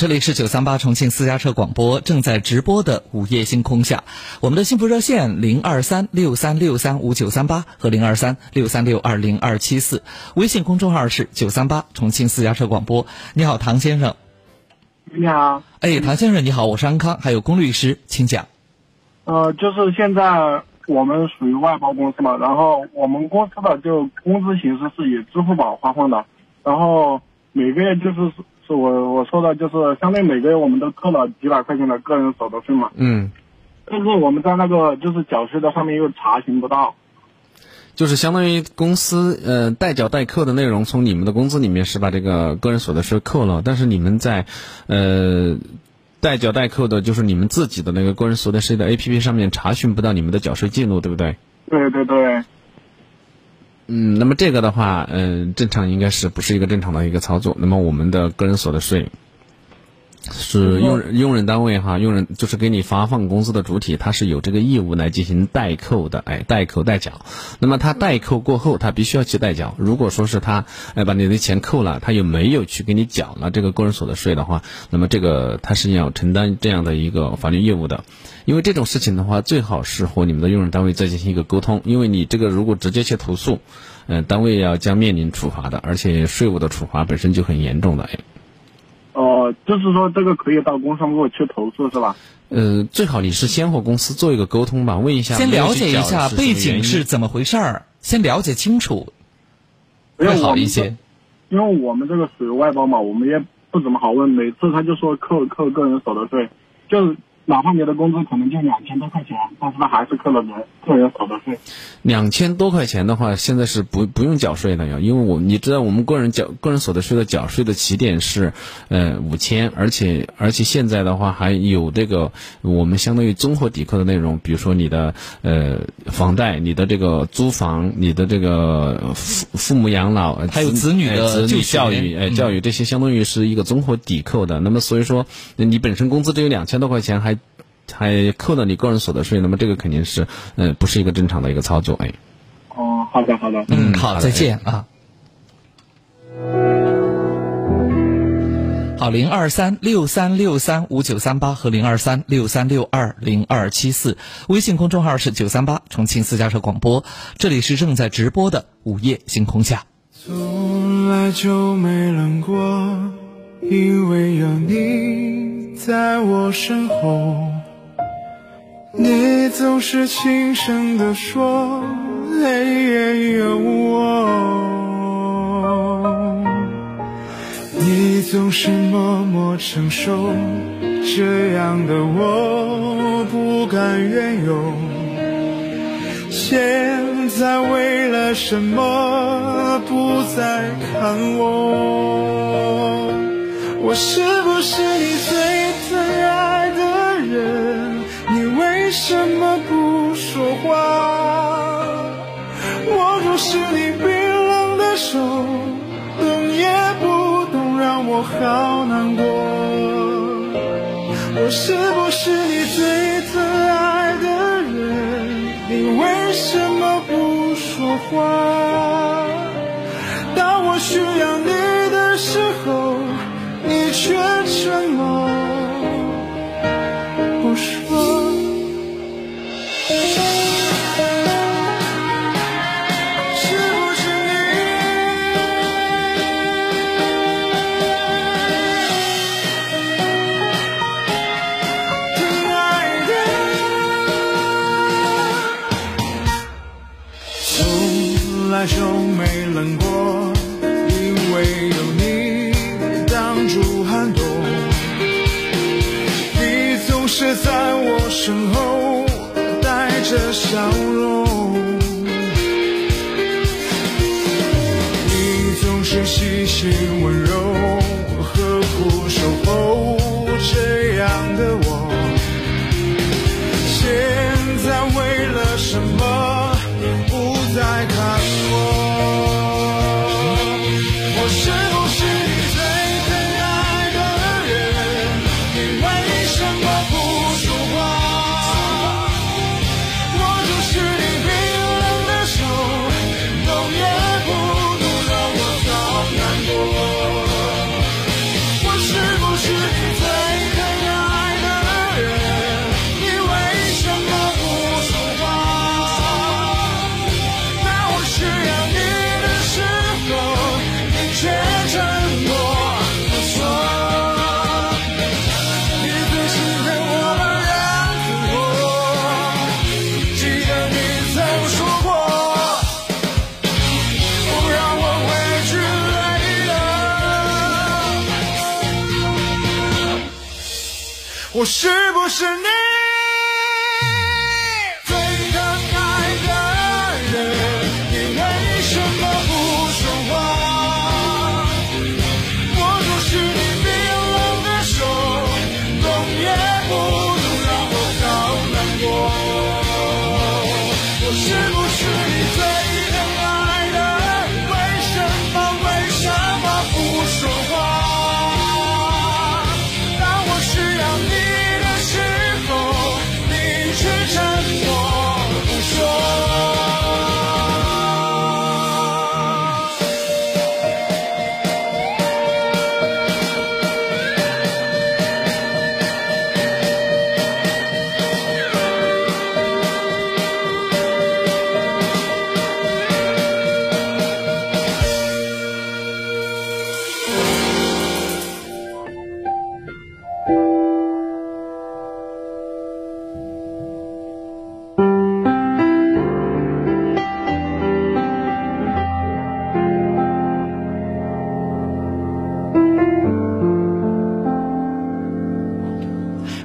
这里是九三八重庆私家车广播正在直播的午夜星空下，我们的幸福热线零二三六三六三五九三八和零二三六三六二零二七四，微信公众号是九三八重庆私家车广播。你好，唐先生。你好。哎，唐先生你好，我是安康，还有龚律师，请讲。呃，就是现在我们属于外包公司嘛，然后我们公司的就工资形式是以支付宝发放的，然后每个月就是是我我说的就是相当于每个月我们都扣了几百块钱的个人所得税嘛，嗯，但是我们在那个就是缴税的上面又查询不到。就是相当于公司呃代缴代扣的内容从你们的工资里面是把这个个人所得税扣了，但是你们在呃代缴代扣的就是你们自己的那个个人所得税的 APP 上面查询不到你们的缴税记录，对不对？对对对。嗯，那么这个的话，嗯、正常应该是不是一个正常的一个操作？那么我们的个人所得税。是用人用人单位哈，用人就是给你发放工资的主体，他是有这个义务来进行代扣的，哎，代扣代缴。那么他代扣过后，他必须要去代缴。如果说是他哎把你的钱扣了，他又没有去给你缴了这个个人所得税的话，那么这个他是要承担这样的一个法律义务的。因为这种事情的话，最好是和你们的用人单位再进行一个沟通，因为你这个如果直接去投诉，嗯、单位要将面临处罚的，而且税务的处罚本身就很严重的，哎。哦，就是说这个可以到工商部去投诉是吧？呃，最好你是先和公司做一个沟通吧，问一下，先了解一下背景是是怎么回事儿，先了解清楚，会好一些。因为我们这个属于外包嘛，我们也不怎么好问，每次他就说扣扣个人所得税，就哪怕你的工资可能就两千多块钱，但是他还是扣了你个人所得税。两千多块钱的话，现在是不不用缴税的呀，因为我你知道我们个人缴个人所得税的缴税的起点是呃五千，而且而且现在的话还有这个我们相当于综合抵扣的内容，比如说你的呃房贷、你的这个租房、你的这个父父母养老，呃还有子女的哎子女就教育，哎教育这些相当于是一个综合抵扣的。那么所以说你本身工资只有两千多块钱，还还扣了你个人所得税，那么这个肯定是呃不是一个正常的一个操作，哎。哦，好的好的，嗯，好，好再见啊。好，零二三六三六三五九三八和零二三六三六二零二七四，微信公众号是九三八重庆私家车广播，这里是正在直播的午夜星空下。从来就没冷过，因为有你在我身后。你总是轻声地说，也有我。你总是默默承受，这样的我不敢怨尤。现在为了什么不再看我？我是不是你最是不是你最疼爱的人？你为什么不说话？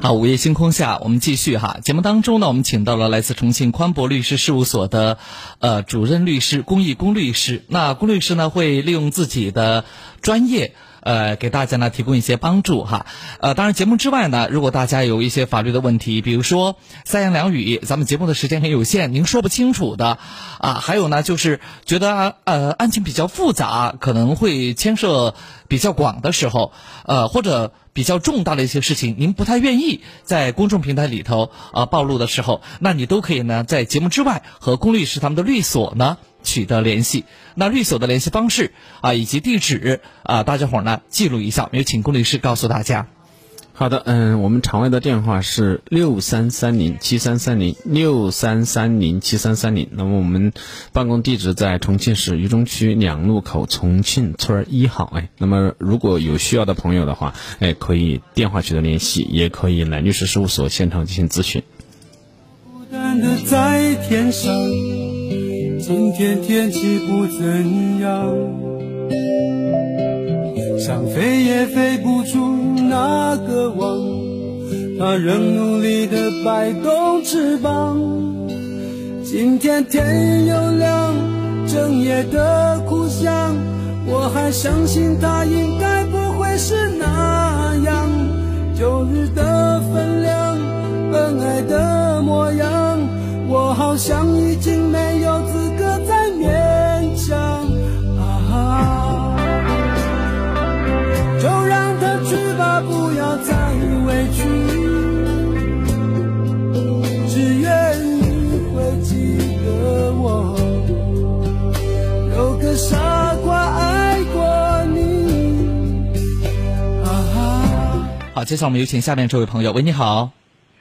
啊，午夜星空下，我们继续哈。节目当中呢，我们请到了来自重庆宽博律师事务所的呃主任律师龚义龚律师。那龚律师呢，会利用自己的专业。呃，给大家呢提供一些帮助哈，呃，当然节目之外呢，如果大家有一些法律的问题，比如说三言两语，咱们节目的时间很有限，您说不清楚的，啊，还有呢就是觉得呃案情比较复杂，可能会牵涉比较广的时候，呃，或者比较重大的一些事情，您不太愿意在公众平台里头啊暴露的时候，那你都可以呢在节目之外和龚律师他们的律所呢。取得联系，那律所的联系方式啊，以及地址啊，大家伙儿呢记录一下，有请龚律师告诉大家。好的，嗯，我们场外的电话是六三三零七三三零六三三零七三三零。那么我们办公地址在重庆市渝中区两路口重庆村一号。哎，那么如果有需要的朋友的话，哎，可以电话取得联系，也可以来律师事务所现场进行咨询。孤单的在天上，今天天气不怎样，想飞也飞不出那个网，它仍努力的摆动翅膀。今天天又亮，整夜的哭响，我还相信它应该不会是那样。旧日的分量，恩爱的模样，我好像已经没有资格再勉强。啊！就让他去吧，不要再委屈，只愿你会记得我，有个傻瓜爱过你。啊！好，接下来我们有请下面这位朋友，喂，你好，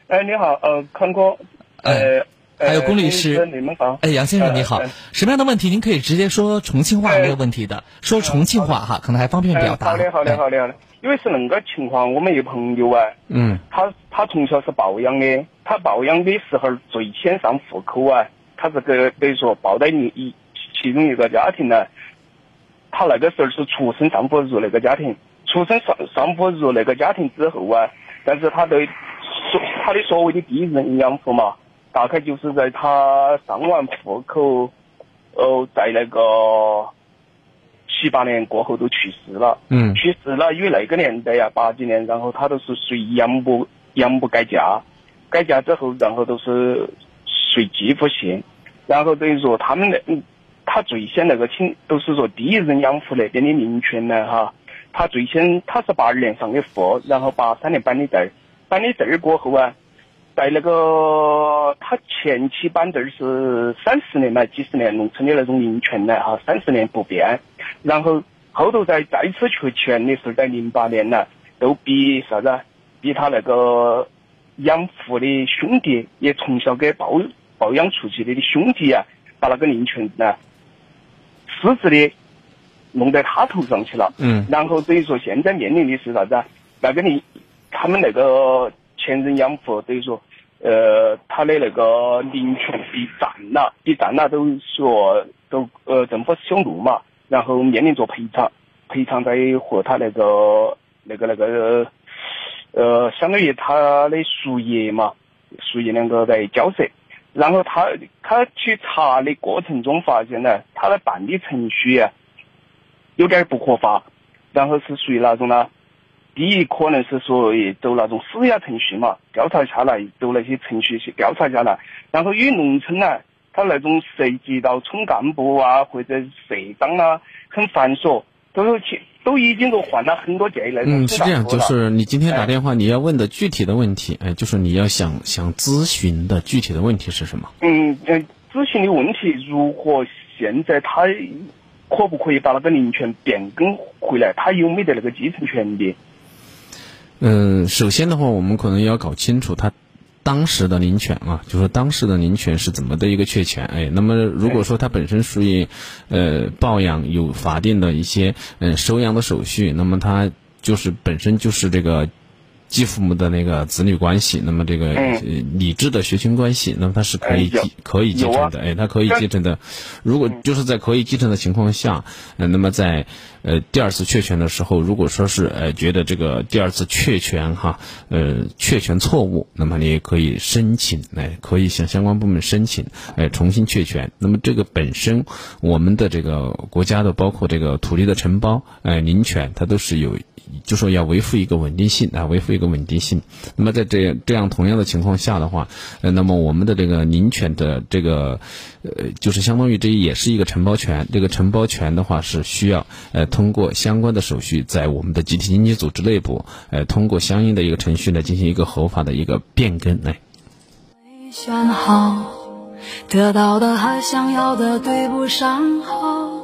哎，你好，呃，康哥，呃，还有龚律师呃你们好，哎，杨先生呃你好呃，什么样的问题您可以直接说重庆话哎没有问题的，说重庆话哈，可能还方便表达。哎好的，好的，哎。好的，好的。因为是恁个情况，我们一朋友啊，嗯。他他从小是抱养的，他抱养的时候最先上户口啊，他是个等于说抱在你一其中一个家庭呢，他那个时候是出生上户入那个家庭，出生上上户入那个家庭之后啊，但是他的所他的所谓的第一任养父嘛，大概就是在他上完户口，哦，在那个七八年过后都去世了。嗯。去世了，因为那个年代呀，八几年，然后他都是随养母养母改嫁，改嫁之后，然后都是随继父姓，然后等于说他们那，嗯他最先那个亲都是说第一任养父那边的名权呢，哈，他最先他是八二年上的户，然后八三年办的证儿，办的证儿过后啊，在那个他前期板凳儿是三十年嘛几十年农村的那种林权呢，哈，三十年不变，然后后头再再次确权的时候在零八年呢，都比啥子啊？比他那个养父的兄弟也从小给抱抱养出去的的兄弟啊，把那个林权呢，私自的弄在他头上去了。嗯然后等于说现在面临的是啥子啊？那个你他们那个前任养父等于说，呃，他的那个林权被占了，被占了都说都呃政府修路嘛，然后面临着赔偿，赔偿在和他那个那个那个呃，相当于他的叔爷嘛，叔爷两个在交涉。然后他他去查的过程中发现呢，他的办理程序啊，有点不合法，然后是属于那种呢，第一可能是属于走那种司法程序嘛，调查下来走那些程序去调查下来，然后因为农村呢，它那种涉及到村干部啊或者社长啊，很繁琐，都有去都已经都换了很多届那种嗯，是这样，就是你今天打哎电话，你要问的具体的问题，哎，就是你要想想咨询的具体的问题是什么？嗯，呃，咨询的问题如果现在他可不可以把那个林权变更回来？他有没得那个继承权利？嗯，首先的话，我们可能要搞清楚他当时的林权啊，就是说当时的林权是怎么的一个确权。哎，那么如果说他本身属于呃抱养有法定的一些嗯收养的手续，那么他就是本身就是这个继父母的那个子女关系，那么这个嗯呃理智的血亲关系，那么他是可以继可以继承的，哎，他可以继承的。如果就是在可以继承的情况下，呃，那么在呃第二次确权的时候，如果说是呃觉得这个第二次确权哈，呃确权错误，那么你也可以申请，哎，可以向相关部门申请，哎，重新确权。那么这个本身我们的这个国家的包括这个土地的承包，哎，林权它都是有。就说要维护一个稳定性啊，维护一个稳定性。那么在这样这样同样的情况下的话，呃，那么我们的这个林权的这个，呃，就是相当于这也是一个承包权。这个承包权的话是需要呃通过相关的手续，在我们的集体经济组织内部，呃，通过相应的一个程序呢进行一个合法的一个变更，哎。选好，得到的和想要的对不上号。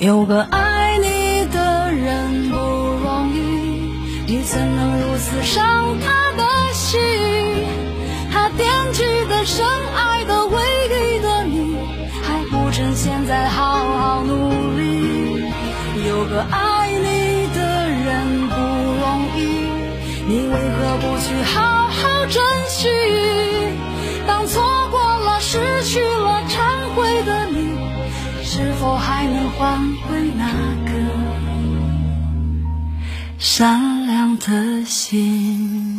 有个爱你的人不容易，你怎能如此伤他的心？他惦记的、深爱的、唯一的你，还不趁现在好好努力。有个爱你的人不容易，你为何不去好好珍惜？否还能换回那颗善良的心？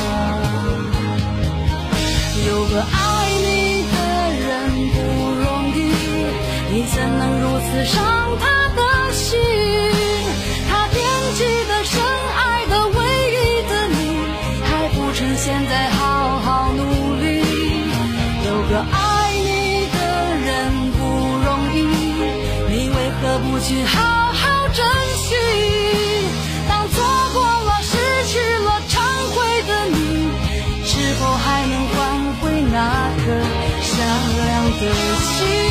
有个爱你的人不容易，你怎能如此伤他的心？他惦记的、深爱的、唯一的你，还不趁现在好好努力。有个爱你的人不容易，你为何不去好好珍惜？的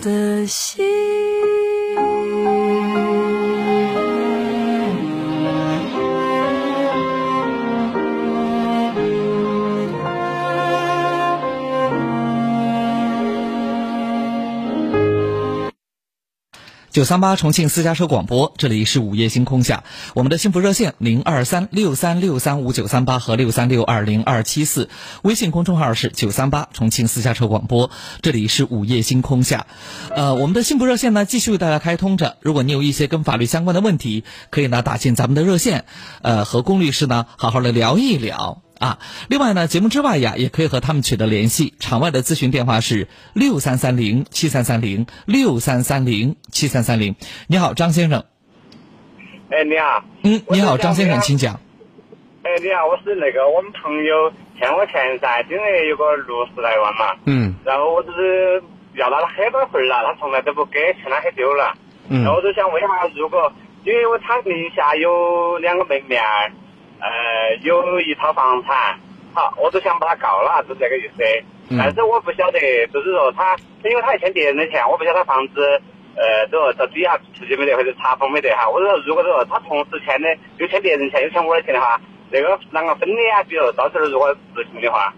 的三八重庆私家车广播，这里是午夜星空下，我们的幸福热线零二三六三六三五九三八和六三六二零二七四，微信公众号是九三八重庆私家车广播，这里是午夜星空下，呃，我们的幸福热线呢继续为大家开通着，如果你有一些跟法律相关的问题，可以呢打进咱们的热线，呃，和龚律师呢好好的聊一聊。啊，另外呢，节目之外呀，也可以和他们取得联系。场外的咨询电话是六三三零七三三零六三三零七三三零。你好，张先生。哎，你好。嗯，你好，张先生，请讲。哎，你好，我是那个我们朋友欠我钱噻，今年有个六十来万嘛，嗯然后我就是要了他很多份了，他从来都不给，欠他很久了。嗯然后我就想问一下，如果因为我他名下有两个门面儿，呃，有一套房产，好，我都想把他告了，就这个意思。嗯但是我不晓得，就是说他，因为他还欠别人的钱，我不晓得他房子，呃，这个到底下直接没得，或者查封没得哈。我说如果说他同时欠的又欠别人钱又欠我的钱的话，这个啷个分的呀？比如到时候如果执行的话，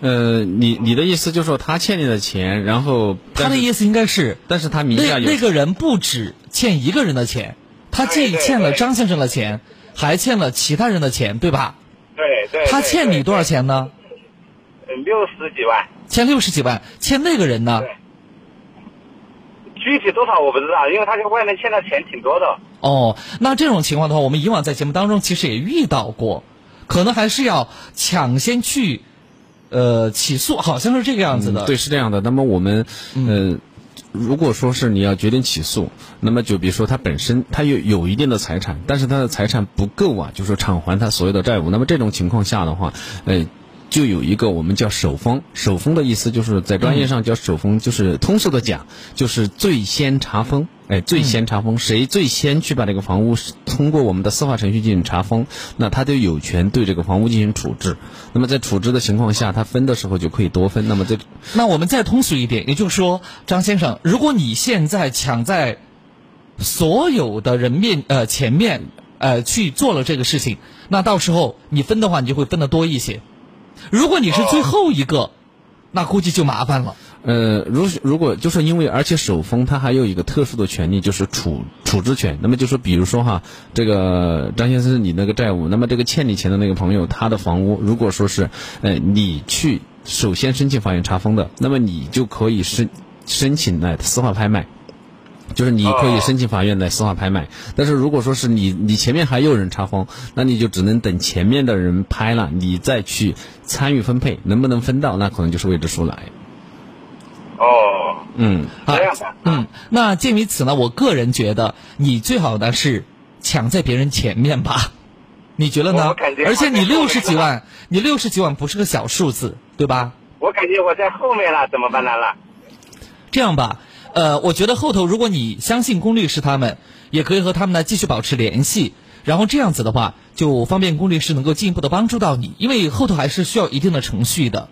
呃，你你的意思就是说他欠你的钱，然后，他的意思应该是，但是他名那下有那个人不止欠一个人的钱，他既欠了张先生的钱，还欠了其他人的钱，对吧？对对。他欠你多少？钱呢？六十几万。欠六十几万，欠那个人呢？具体多少我不知道，因为他在外面欠的钱挺多的。哦，那这种情况的话，我们以往在节目当中其实也遇到过，可能还是要抢先去，呃，起诉，好像是这个样子的。嗯对，是这样的。那么我们，呃，如果说是你要决定起诉，那么就比如说他本身他有有一定的财产，但是他的财产不够啊，就是说偿还他所有的债务。那么这种情况下的话，呃。就有一个我们叫首封，首封的意思就是在专业上叫首封，就是通俗的讲，就是最先查封。哎，最先查封，谁最先去把这个房屋通过我们的司法程序进行查封，那他就有权对这个房屋进行处置。那么在处置的情况下，他分的时候就可以多分。那么这那我们再通俗一点，也就是说，张先生，如果你现在抢在所有的人面呃前面呃去做了这个事情，那到时候你分的话，你就会分的多一些。如果你是最后一个，那估计就麻烦了。呃，如如果就是因为，而且首封它还有一个特殊的权利，就是处处置权。那么就是比如说哈，这个张先生你那个债务，那么这个欠你钱的那个朋友，他的房屋如果说是呃你去首先申请法院查封的，那么你就可以申申请来司法拍卖。就是你可以申请法院来司法拍卖，但是如果说是你你前面还有人查封，那你就只能等前面的人拍了，你再去参与分配，能不能分到，那可能就是未知数了。哎哦，嗯，好。嗯，那鉴于此呢，我个人觉得你最好的是抢在别人前面吧，你觉得呢而且你六十几万，你六十几万不是个小数字，对吧？我感觉我在后面了，怎么办呢？了？这样吧，呃，我觉得后头如果你相信龚律师他们，也可以和他们呢继续保持联系，然后这样子的话，就方便龚律师能够进一步的帮助到你，因为后头还是需要一定的程序的。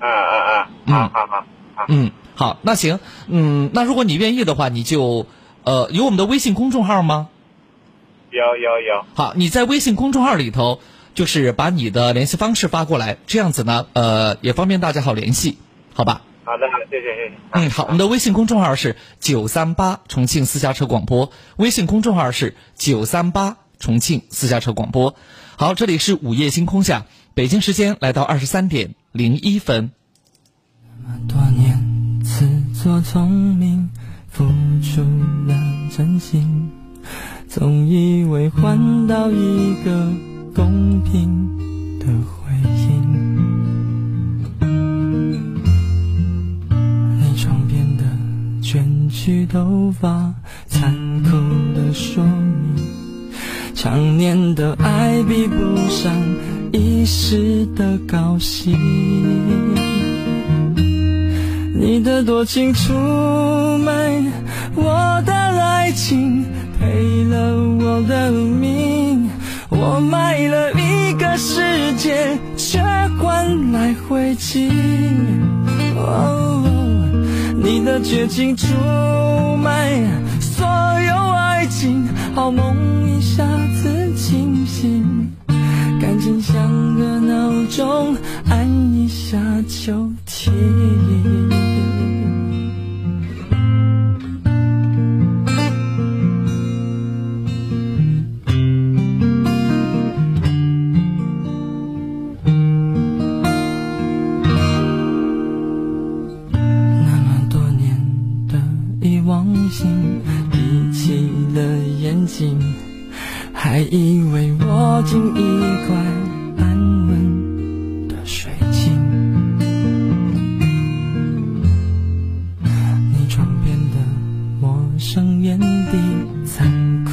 嗯嗯嗯，嗯好好好好。嗯，好，那行，嗯，那如果你愿意的话，你就呃有我们的微信公众号吗？有有有。好，你在微信公众号里头，就是把你的联系方式发过来，这样子呢，呃，也方便大家好联系，好吧？好的好的，谢谢谢谢。嗯，好，我们的微信公众号是九三八重庆私家车广播，微信公众号是九三八重庆私家车广播。好，这里是午夜星空下，北京时间来到二十三点零一分。那么多年自作聪明，付出了真心，总以为换到一个公平的卷曲头发，残酷的说明，常年的爱比不上一时的高兴。你的多情出卖我的爱情，赔了我的命。我卖了一个世界，却换来灰烬。你的绝情出卖所有爱情，好梦一下子清醒。感情像个闹钟，按一下就停。以为握紧一块安稳的水晶。你床边的陌生眼底，残酷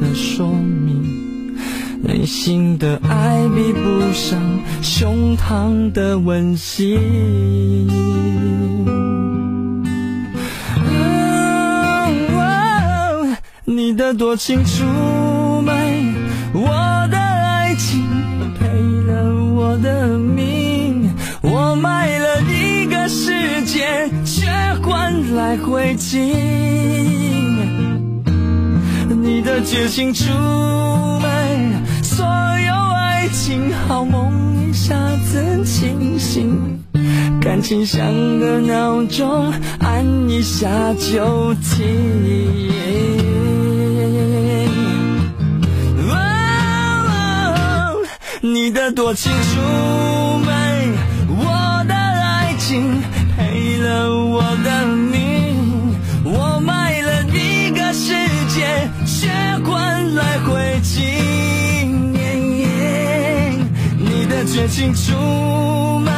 的说明，内心的爱比不上胸膛的温馨。你的多情出我的命。我卖了一个世界，却换来灰烬。你的绝情出卖所有爱情，好梦一下子清醒。感情像个闹钟，按一下就停。你的多情出卖我的爱情，赔了我的命。我卖了一个世界，却换来灰烬。你的绝情出卖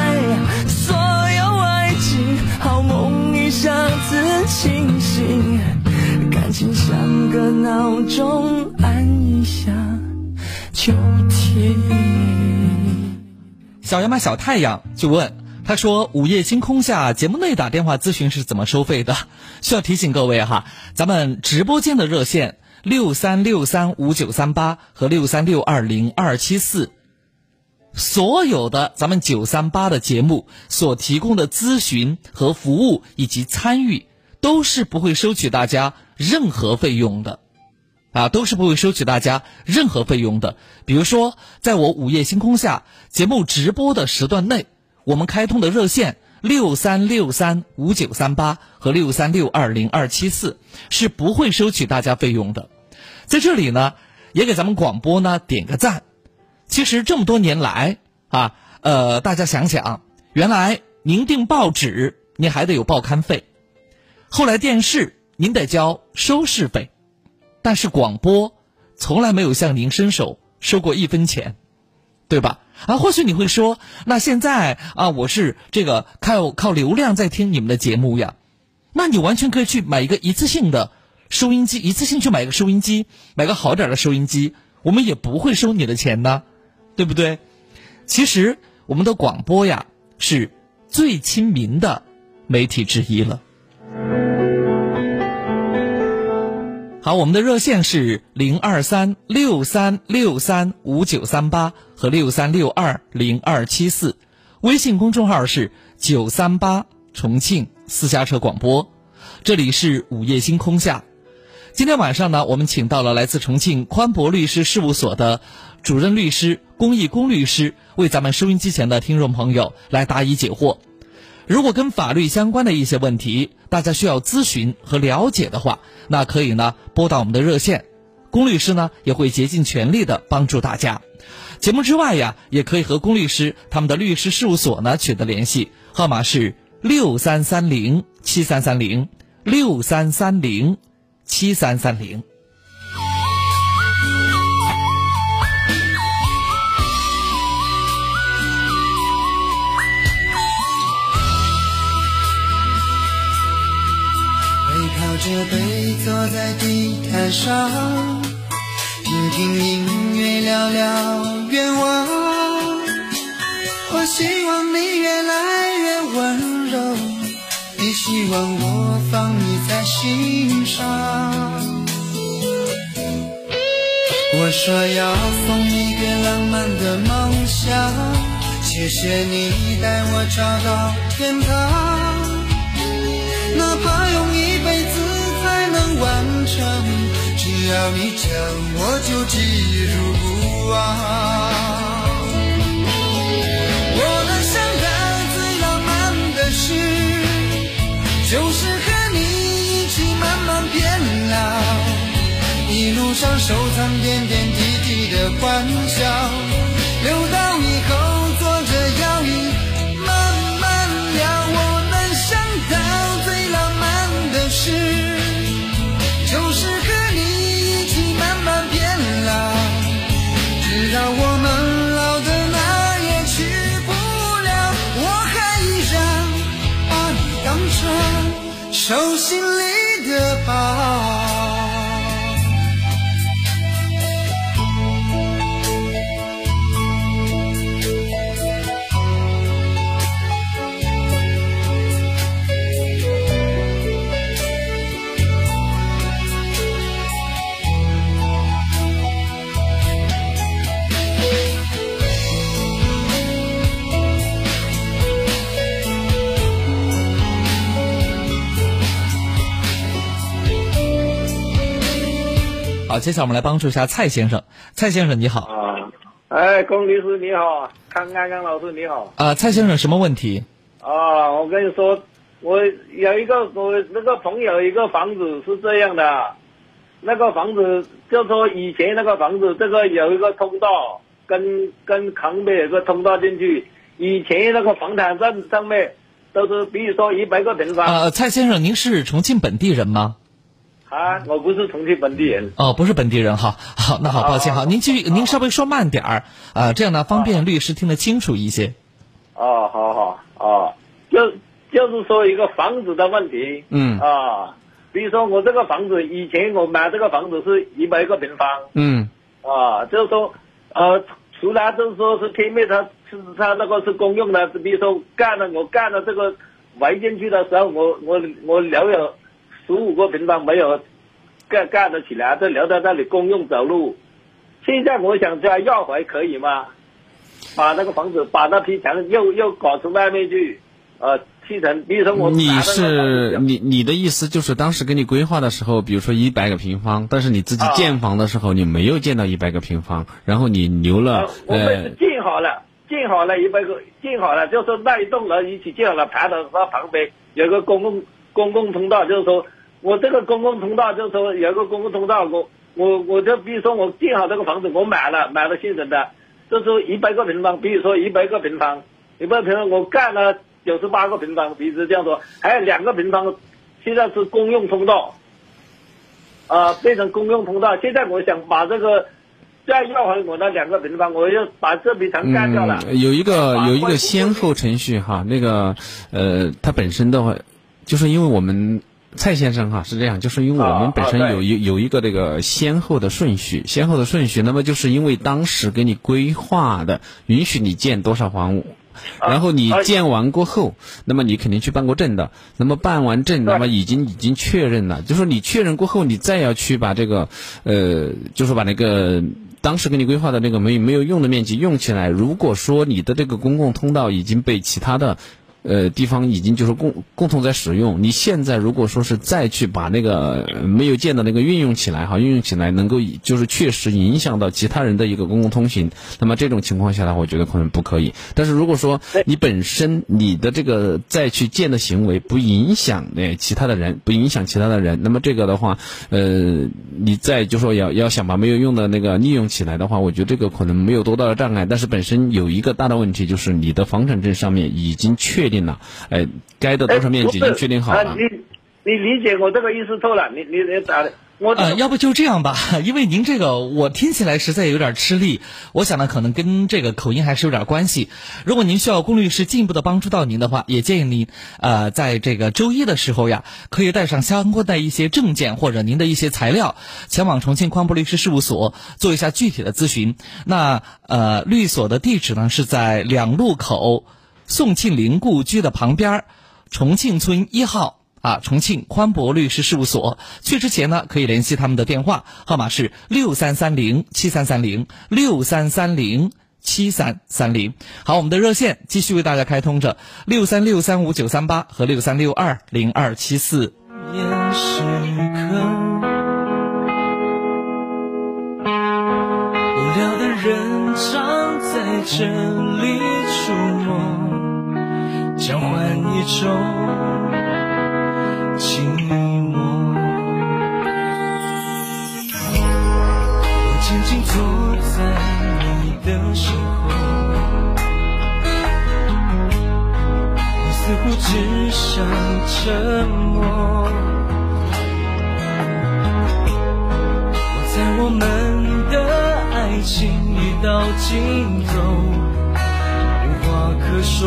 所有爱情，好梦一下子清醒。感情像个闹钟，按一下就停。小羊妈小太阳就问他说：“午夜星空下节目内打电话咨询是怎么收费的？” 需要提醒各位哈，咱们直播间的热线六三六三五九三八和六三六二零二七四，所有的咱们九三八的节目所提供的咨询和服务以及参与，都是不会收取大家任何费用的。啊，都是不会收取大家任何费用的。比如说，在我午夜星空下节目直播的时段内，我们开通的热线六三六三五九三八和六三六二零二七四是不会收取大家费用的。在这里呢，也给咱们广播呢点个赞。其实这么多年来啊，呃，大家想想，原来您订报纸您还得有报刊费，后来电视您得交收视费。但是广播从来没有向您伸手收过一分钱，对吧？啊，或许你会说，那现在啊，我是这个靠靠流量在听你们的节目呀，那你完全可以去买一个一次性的收音机，一次性去买一个收音机，买个好点的收音机，我们也不会收你的钱呢，对不对？其实我们的广播呀，是最亲民的媒体之一了。好，我们的热线是零二三六三六三五九三八和六三六二零二七四，微信公众号是九三八重庆私家车广播。这里是午夜星空下，今天晚上呢，我们请到了来自重庆宽博律师事务所的主任律师龚义公律师，为咱们收音机前的听众朋友来答疑解惑。如果跟法律相关的一些问题，大家需要咨询和了解的话，那可以呢拨打我们的热线，龚律师呢也会竭尽全力的帮助大家。节目之外呀，也可以和龚律师他们的律师事务所呢取得联系，号码是六三三零七三三零六三三零七三三零。背靠着背坐在地毯上，听听音乐，聊聊愿望。我希望你越来越温柔，也希望我放你在心上。我说要送你一个浪漫的梦想，谢谢你带我找到天堂。哪怕用一辈子完成，只要你讲，我就记住不忘。我能想到最浪漫的事，就是和你一起慢慢变老，一路上收藏点点滴滴的欢笑，留到好，接下来我们来帮助一下蔡先生。蔡先生你好，啊，哎，龚律师你好，康安康老师你好。啊，蔡先生什么问题？啊，我跟你说，我有一个我那个朋友一个房子是这样的，那个房子就说以前那个房子这个有一个通道，跟跟旁边有个通道进去，以前那个房产证上面都是比如说一百个平方。呃，蔡先生，您是重庆本地人吗？啊，我不是重庆本地人。哦，不是本地人哈。好，那好，抱歉哈，您继续，您稍微说慢点儿啊，这样呢方便律师听得清楚一些。哦，好好哦，就就是说一个房子的问题。嗯啊，比如说我这个房子，以前我买这个房子是一百个平方。嗯啊，就是说，呃，除了就是说是天面它是它那个是公用的，比如说干了我干了这个围进去的时候，我我我留有十五个平方没有盖盖得起来，就留在那里公用走路。现在我想再要回可以吗？把那个房子把那批墙又又搞出外面去，呃，砌成，比如说我你是你你的意思就是当时给你规划的时候，比如说一百个平方，但是你自己啊建房的时候你没有建到一百个平方，然后你留了我们建好了，建好了一百个，建好了，就是那一栋楼一起建好了，排到它旁边有个公共公共通道，就是说我这个公共通道就是说有个公共通道，我我我就比如说我建好这个房子，我买了买了现成的，就是一百个平方，比如说一百个平方，一百个平方我干了九十八个平方，比如这样说，还有两个平方，现在是公用通道。啊、变成公用通道。现在我想把这个再要回我那两个平方，我要把这笔钱干掉了。嗯，有一个有一个先后程序哈，那个呃，它本身的话，就是因为我们。蔡先生哈是这样，就是因为我们本身有一有一个这个先后的顺序，先后的顺序，那么就是因为当时给你规划的允许你建多少房屋，然后你啊建完过后，那么你肯定去办过证的，那么办完证，那么已经已经确认了，就是说你确认过后，你再要去把这个呃，就是把那个。当时给你规划的那个没没有用的面积用起来，如果说你的这个公共通道已经被其他的呃地方已经就是共共同在使用，你现在如果说是再去把那个没有建的那个运用起来哈，运用起来能够就是确实影响到其他人的一个公共通行，那么这种情况下呢，我觉得可能不可以。但是如果说你本身你的这个再去建的行为不影响呃其他的人，不影响其他的人，那么这个的话，呃，你再就说要要想把没有用的那个利用起来的话，我觉得这个可能没有多大的障碍。但是本身有一个大的问题，就是你的房产证上面已经确定了，哎，该的多少面积已经确定好了。你你理解我这个意思错了，你你你咋的我这个呃，要不就这样吧，因为您这个我听起来实在有点吃力，我想呢可能跟这个口音还是有点关系。如果您需要龚律师进一步的帮助到您的话，也建议您呃在这个周一的时候呀，可以带上相关的一些证件或者您的一些材料，前往重庆宽博律师事务所做一下具体的咨询。那呃律所的地址呢是在两路口宋庆龄故居的旁边儿重庆村一号。啊，重庆宽博律师事务所。去之前呢，可以联系他们的电话号码是六三三零七三三零六三三零七三三零。好，我们的热线继续为大家开通着六三六三五九三八和六三六二零二七四。夜时刻，无聊的人常在这种寂寞。我静静坐在你的身后，你似乎只想沉默。我在我们的爱情已到尽头，无话可说。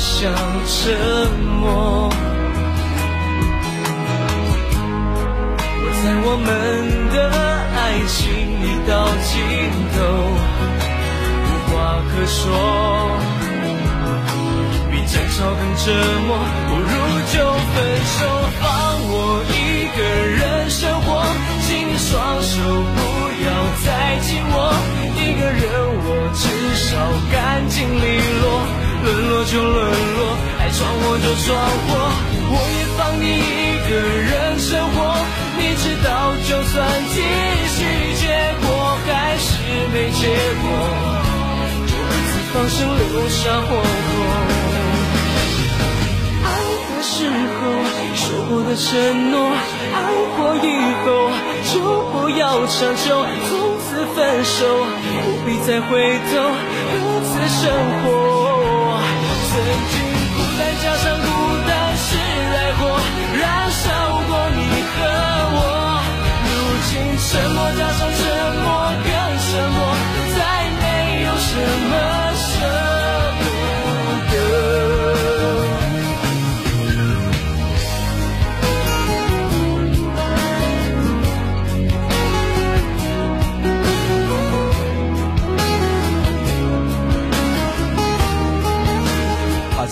想沉默。我在我们的爱情已到尽头，无话可说。比争吵更折磨，不如就分手，放我一个人生活。请你双手不要再紧握，一个人我至少干净利落。沦落就沦落，爱闯祸就闯祸，我也放你一个人生活。你知道，就算继续，结果还是没结果。放生留下火候。爱的时候说过的承诺，爱过以后就不要强求，从此分手，不必再回头，各自生活。曾经孤单加上孤单是来火，燃烧过你和我。如今沉默加上沉默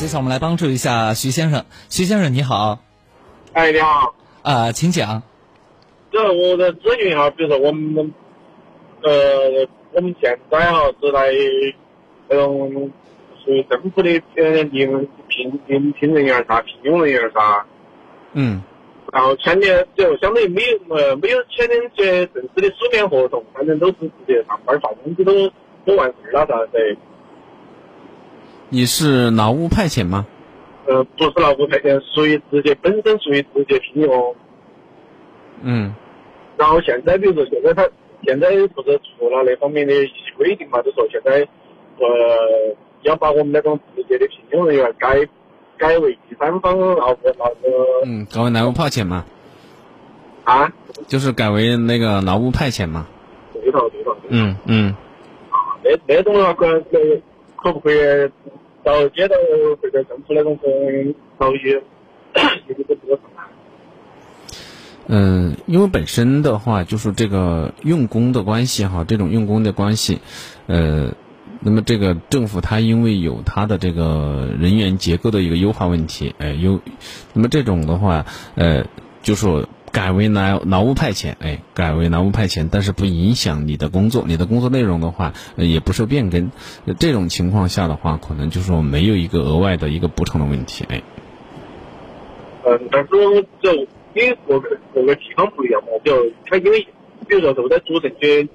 接下来我们来帮助一下徐先生。徐先生你好，哎，你好，啊、请讲。这我在咨询一下，比如说我们，呃，我们现在哈是来那种属于政府的呃临聘临聘人员噻，聘用人员噻，嗯。然后签的就相当于没有呃没有签的些正式的书面合同，反正都是直接上班发工资都都完事了噻，对，你是劳务派遣吗？呃，不是劳务派遣，属于直接本身属于直接聘用。嗯然后现在比如说现在他现在不是出了那方面的一些规定嘛，就说现在呃要把我们那种直接的聘用人员改改为第三方劳务那个嗯，改为劳务派遣嘛，啊，就是改为那个劳务派遣嘛。对头对头，嗯嗯，那那种那个可可不可以到街道或者政府那种工劳役，这个这个上来？嗯，因为本身的话就是这个用工的关系哈，这种用工的关系，呃，那么这个政府它因为有它的这个人员结构的一个优化问题，哎，有，那么这种的话，呃，就说改为劳劳务派遣，哎，改为劳务派遣，但是不影响你的工作，你的工作内容的话，呃、也不受变更，这种情况下的话，可能就是说没有一个额外的一个补偿的问题，哎，嗯，但是我就因为各个各个地方不一样嘛，就他因为比如说都在主城区，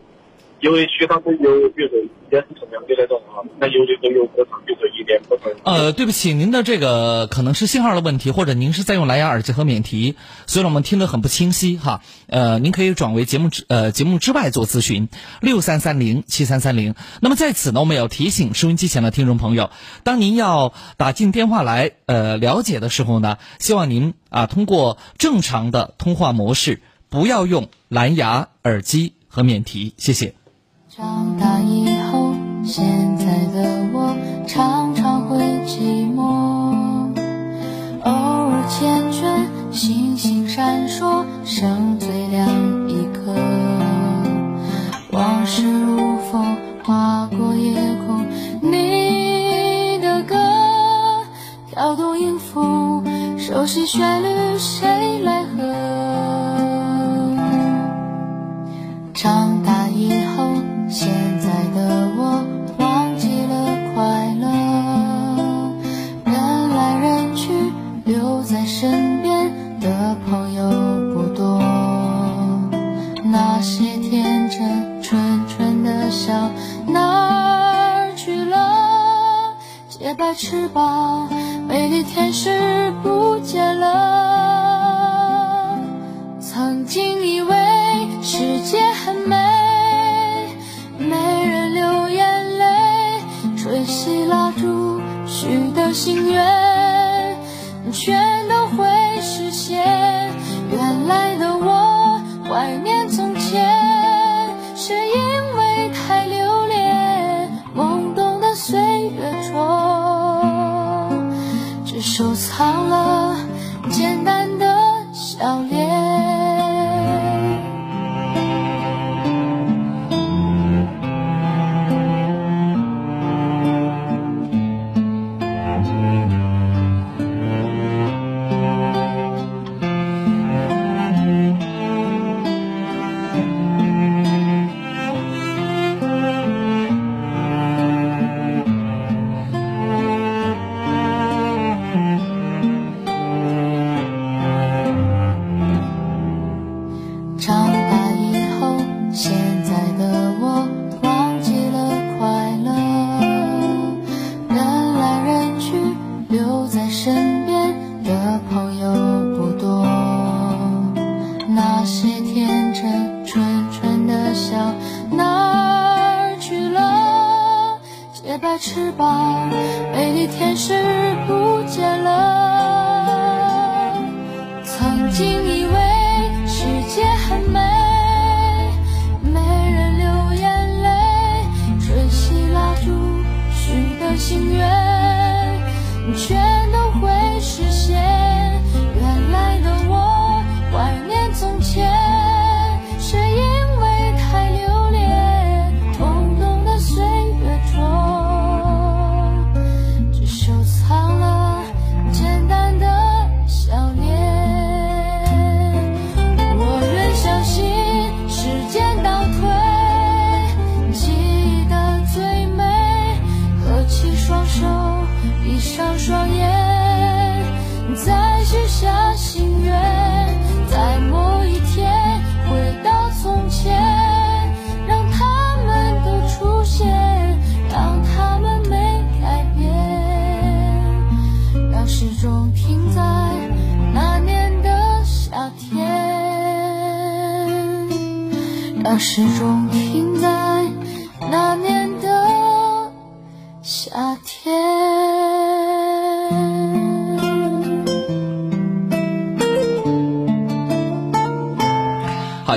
有的区它是有，比如说也是同样的那种啊，那有的都有补偿，比如说一年补偿。呃，对不起，您的这个可能是信号的问题，或者您是在用蓝牙耳机和免提，所以我们听得很不清晰哈。呃，您可以转为节目之呃节目之外做咨询，六三三零七三三零。那么在此呢，我们要提醒收音机前的听众朋友，当您要打进电话来呃了解的时候呢，希望您啊通过正常的通话模式，不要用蓝牙耳机和免提，谢谢。长大以后，现在的我常常会寂寞，偶尔缱绻，星星闪烁，剩最亮一颗。往事如风划过夜空，你的歌跳动音符，熟悉旋律，谁来和？长大以后，现在的我忘记了快乐，人来人去，留在身边的朋友不多。那些天真纯纯的笑哪儿去了？洁白翅膀，美丽天使不见了。曾经以为世界很美，吹熄蜡烛许的心愿，全都会实现。原来的我怀念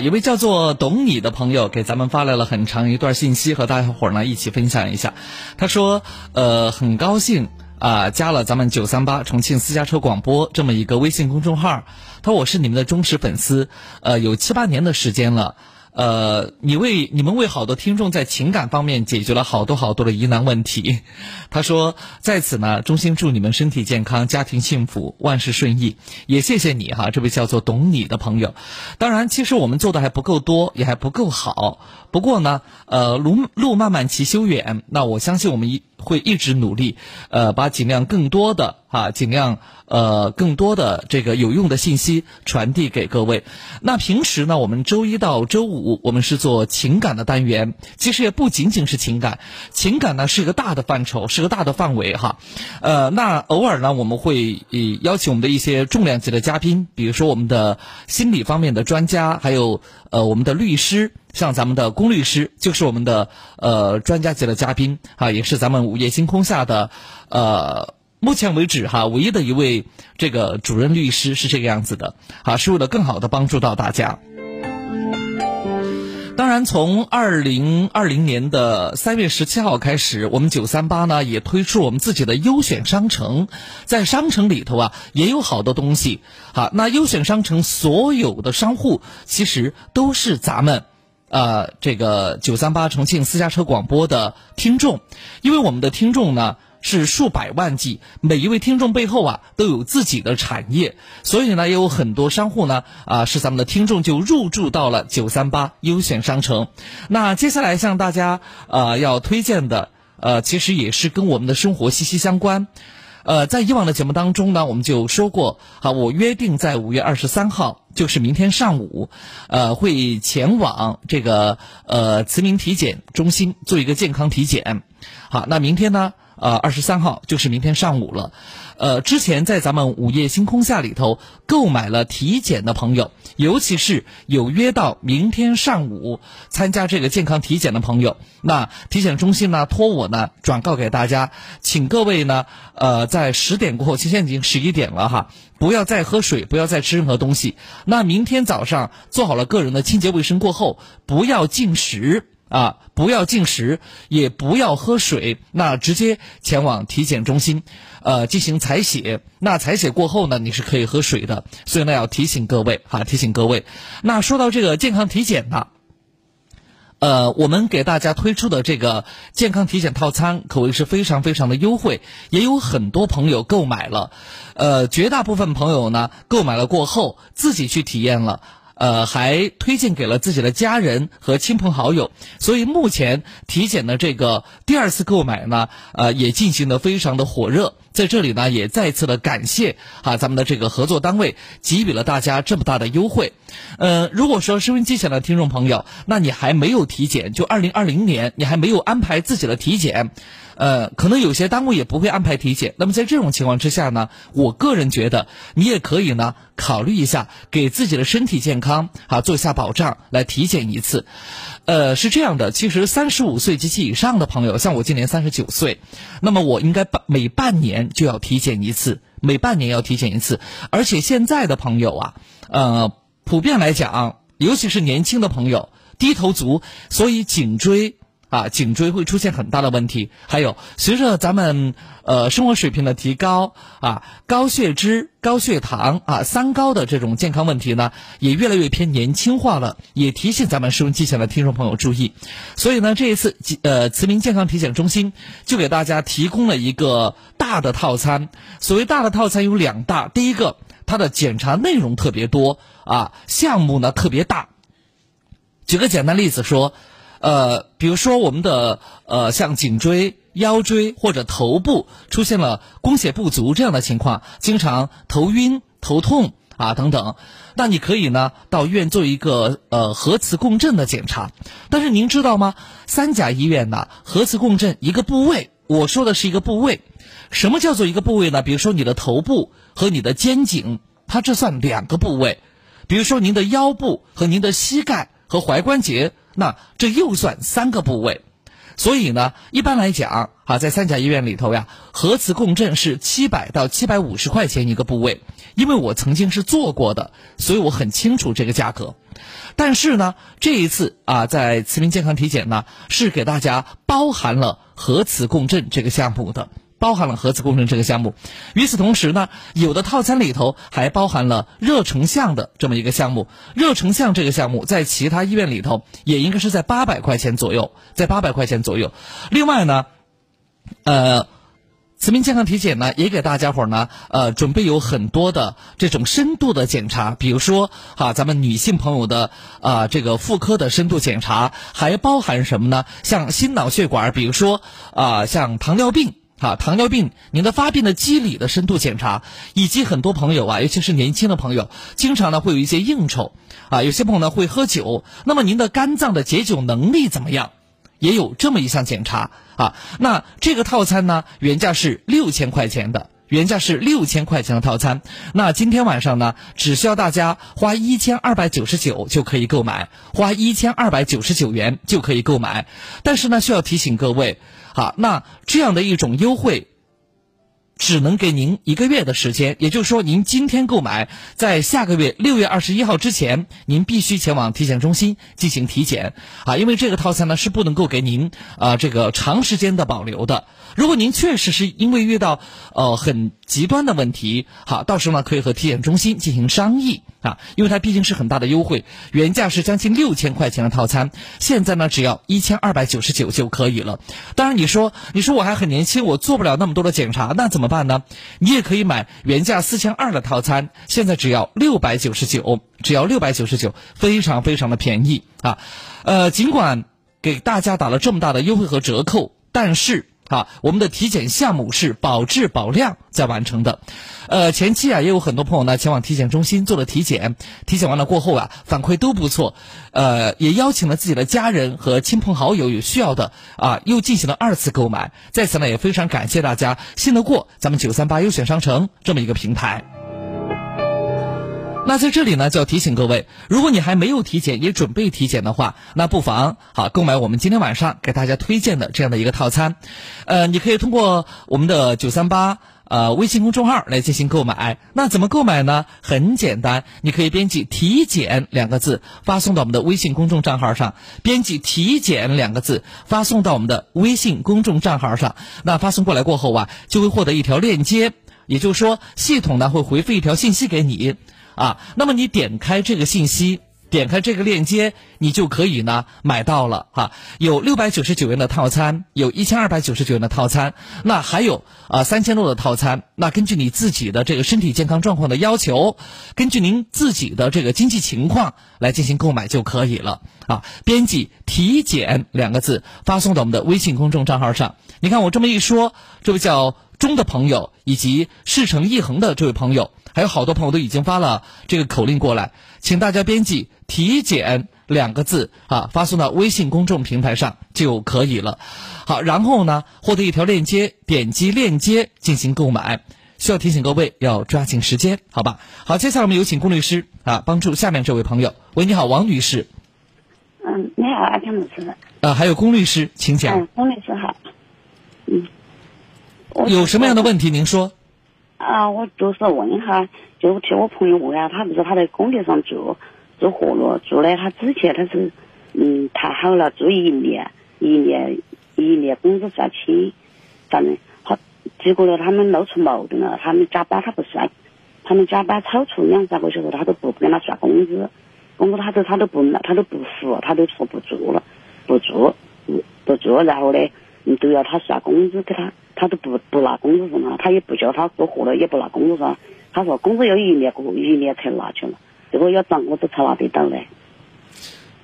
一位叫做懂你的朋友给咱们发来了很长一段信息，和大家伙儿呢一起分享一下。他说，呃，很高兴啊、加了咱们九三八重庆私家车广播这么一个微信公众号。他说我是你们的忠实粉丝，呃，有七八年的时间了。呃，你为你们为好多听众在情感方面解决了好多好多的疑难问题。他说，在此呢，衷心祝你们身体健康，家庭幸福，万事顺意。也谢谢你哈，这位叫做懂你的朋友。当然，其实我们做的还不够多，也还不够好。不过呢，呃，路路漫漫其修远，那我相信我们一会一直努力，呃，把尽量更多的啊，尽量呃更多的这个有用的信息传递给各位。那平时呢，我们周一到周五我们是做情感的单元，其实也不仅仅是情感，情感呢是一个大的范畴，是个大的范围哈。呃，那偶尔呢，我们会以邀请我们的一些重量级的嘉宾，比如说我们的心理方面的专家，还有呃我们的律师。像咱们的龚律师就是我们的呃专家级的嘉宾啊，也是咱们午夜星空下的呃目前为止哈唯一的一位这个主任律师是这个样子的啊，是为了更好的帮助到大家。当然，从二零二零年的三月十七号开始，我们九三八呢也推出我们自己的优选商城，在商城里头啊也有好多东西。好，那优选商城所有的商户其实都是咱们。呃，这个九三八重庆私家车广播的听众，因为我们的听众呢是数百万计，每一位听众背后啊都有自己的产业，所以呢也有很多商户呢啊是咱们的听众就入驻到了九三八优选商城。那接下来向大家呃要推荐的呃，其实也是跟我们的生活息息相关。呃，在以往的节目当中呢，我们就说过，好，我约定在五月二十三号，就是明天上午，呃，会前往这个呃慈铭体检中心做一个健康体检。好，那明天呢，呃，二十三号就是明天上午了。呃，之前在咱们午夜星空下里头购买了体检的朋友，尤其是有约到明天上午参加这个健康体检的朋友，那体检中心呢托我呢转告给大家，请各位呢，呃，在十点过后，现在已经十一点了哈，不要再喝水，不要再吃任何东西。那明天早上做好了个人的清洁卫生过后，不要进食。啊，不要进食，也不要喝水，那直接前往体检中心，呃，进行采血。那采血过后呢，你是可以喝水的。所以呢，要提醒各位，哈，提醒各位。那说到这个健康体检呢，呃，我们给大家推出的这个健康体检套餐，可谓是非常非常的优惠，也有很多朋友购买了。呃，绝大部分朋友呢，购买了过后自己去体验了。呃，还推荐给了自己的家人和亲朋好友，所以目前体检的这个第二次购买呢，呃，也进行的非常的火热。在这里呢，也再次的感谢啊，咱们的这个合作单位给予了大家这么大的优惠。呃，如果说收音机前的听众朋友，那你还没有体检，就二零二零年你还没有安排自己的体检，呃，可能有些单位也不会安排体检。那么在这种情况之下呢，我个人觉得你也可以呢考虑一下，给自己的身体健康啊做一下保障，来体检一次。呃，是这样的，其实三十五岁及其以上的朋友，像我今年三十九岁，那么我应该半每半年就要体检一次，每半年要体检一次。而且现在的朋友啊，呃，普遍来讲，尤其是年轻的朋友，低头族，所以颈椎啊，颈椎会出现很大的问题。还有，随着咱们呃生活水平的提高啊，高血脂、高血糖啊，三高的这种健康问题呢，也越来越偏年轻化了。也提醒咱们收音机前的听众朋友注意。所以呢，这一次呃慈铭健康体检中心就给大家提供了一个大的套餐。所谓大的套餐有两大，第一个它的检查内容特别多啊，项目呢特别大。举个简单例子说，呃，比如说我们的呃，像颈椎、腰椎或者头部出现了供血不足这样的情况，经常头晕、头痛啊等等，那你可以呢到医院做一个呃核磁共振的检查。但是您知道吗？三甲医院呢核磁共振一个部位，我说的是一个部位，什么叫做一个部位呢？比如说你的头部和你的肩颈，它这算两个部位。比如说您的腰部和您的膝盖和踝关节，那这又算三个部位。所以呢，一般来讲啊，在三甲医院里头呀，核磁共振是七百到七百五十块钱一个部位。因为我曾经是做过的，所以我很清楚这个价格。但是呢，这一次啊，在慈铭健康体检呢，是给大家包含了核磁共振这个项目的。包含了核磁共振这个项目，与此同时呢，有的套餐里头还包含了热成像的这么一个项目。热成像这个项目在其他医院里头也应该是在八百块钱左右，在八百块钱左右。另外呢，呃，慈铭健康体检呢也给大家伙儿呢呃准备有很多的这种深度的检查，比如说哈咱们女性朋友的啊这个妇科的深度检查，还包含什么呢？像心脑血管，比如说啊像糖尿病。啊，糖尿病，您的发病的机理的深度检查，以及很多朋友啊，尤其是年轻的朋友，经常呢会有一些应酬，啊，有些朋友呢会喝酒，那么您的肝脏的解酒能力怎么样？也有这么一项检查啊。那这个套餐呢，原价是六千块钱的，原价是六千块钱的套餐。那今天晚上呢，只需要大家花一千二百九十九就可以购买，花一千二百九十九元就可以购买。但是呢，需要提醒各位。好，那这样的一种优惠，只能给您一个月的时间。也就是说，您今天购买，在下个月六月二十一号之前，您必须前往体检中心进行体检啊。因为这个套餐呢是不能够给您啊这个长时间的保留的。如果您确实是因为遇到呃很极端的问题，好，到时候呢可以和体检中心进行商议啊，因为它毕竟是很大的优惠，原价是将近六千块钱的套餐，现在呢只要一千二百九十九就可以了。当然你说你说我还很年轻，我做不了那么多的检查，那怎么办呢？你也可以买原价四千二的套餐，现在只要六百九十九，只要六百九十九，非常非常的便宜啊。呃，尽管给大家打了这么大的优惠和折扣，但是。啊，我们的体检项目是保质保量在完成的，呃，前期啊也有很多朋友呢前往体检中心做了体检，体检完了过后啊反馈都不错，呃，也邀请了自己的家人和亲朋好友有需要的啊又进行了二次购买，在此呢也非常感谢大家。信得过咱们九三八优选商城这么一个平台。那在这里呢，就要提醒各位，如果你还没有体检，也准备体检的话，那不妨好购买我们今天晚上给大家推荐的这样的一个套餐。呃，你可以通过我们的九三八呃微信公众号来进行购买。那怎么购买呢？很简单，你可以编辑“体检”两个字发送到我们的微信公众账号上，编辑“体检”两个字发送到我们的微信公众账号上。那发送过来过后啊，就会获得一条链接，也就是说，系统呢会回复一条信息给你。啊，那么你点开这个信息，点开这个链接，你就可以呢买到了哈。有六百九十九元的套餐，有一千二百九十九元的套餐，那还有啊三千多的套餐。那根据你自己的这个身体健康状况的要求，根据您自己的这个经济情况来进行购买就可以了啊。编辑“体检”两个字发送到我们的微信公众账号上。你看我这么一说，这位叫钟的朋友以及事成一恒的这位朋友。还有好多朋友都已经发了这个口令过来，请大家编辑“体检”两个字啊，发送到微信公众平台上就可以了。好，然后呢，获得一条链接，点击链接进行购买。需要提醒各位要抓紧时间，好吧？好，接下来我们有请龚律师啊，帮助下面这位朋友。喂，你好，王女士。嗯，你好，阿天老师。啊，还有龚律师，请讲。嗯，龚律师好。嗯。有什么样的问题？您说。啊，我就是问一下，就替我朋友问下，他不是他在工地上做做活路做的，他之前他是嗯谈好了做一年，一年一年工资算清，反正好，结果呢他们闹出矛盾了，他们加班他不算，他们加班超出两三个小时他都不跟他算工资，工资他都他都不他都不付，他都说不做了，不做不不做，然后呢都要他算工资给他。他都不不拿工资什么，他也不叫他做活了，也不拿工资上。他说工资要一年过一年才拿去了，这个要涨工资才拿得到嘞。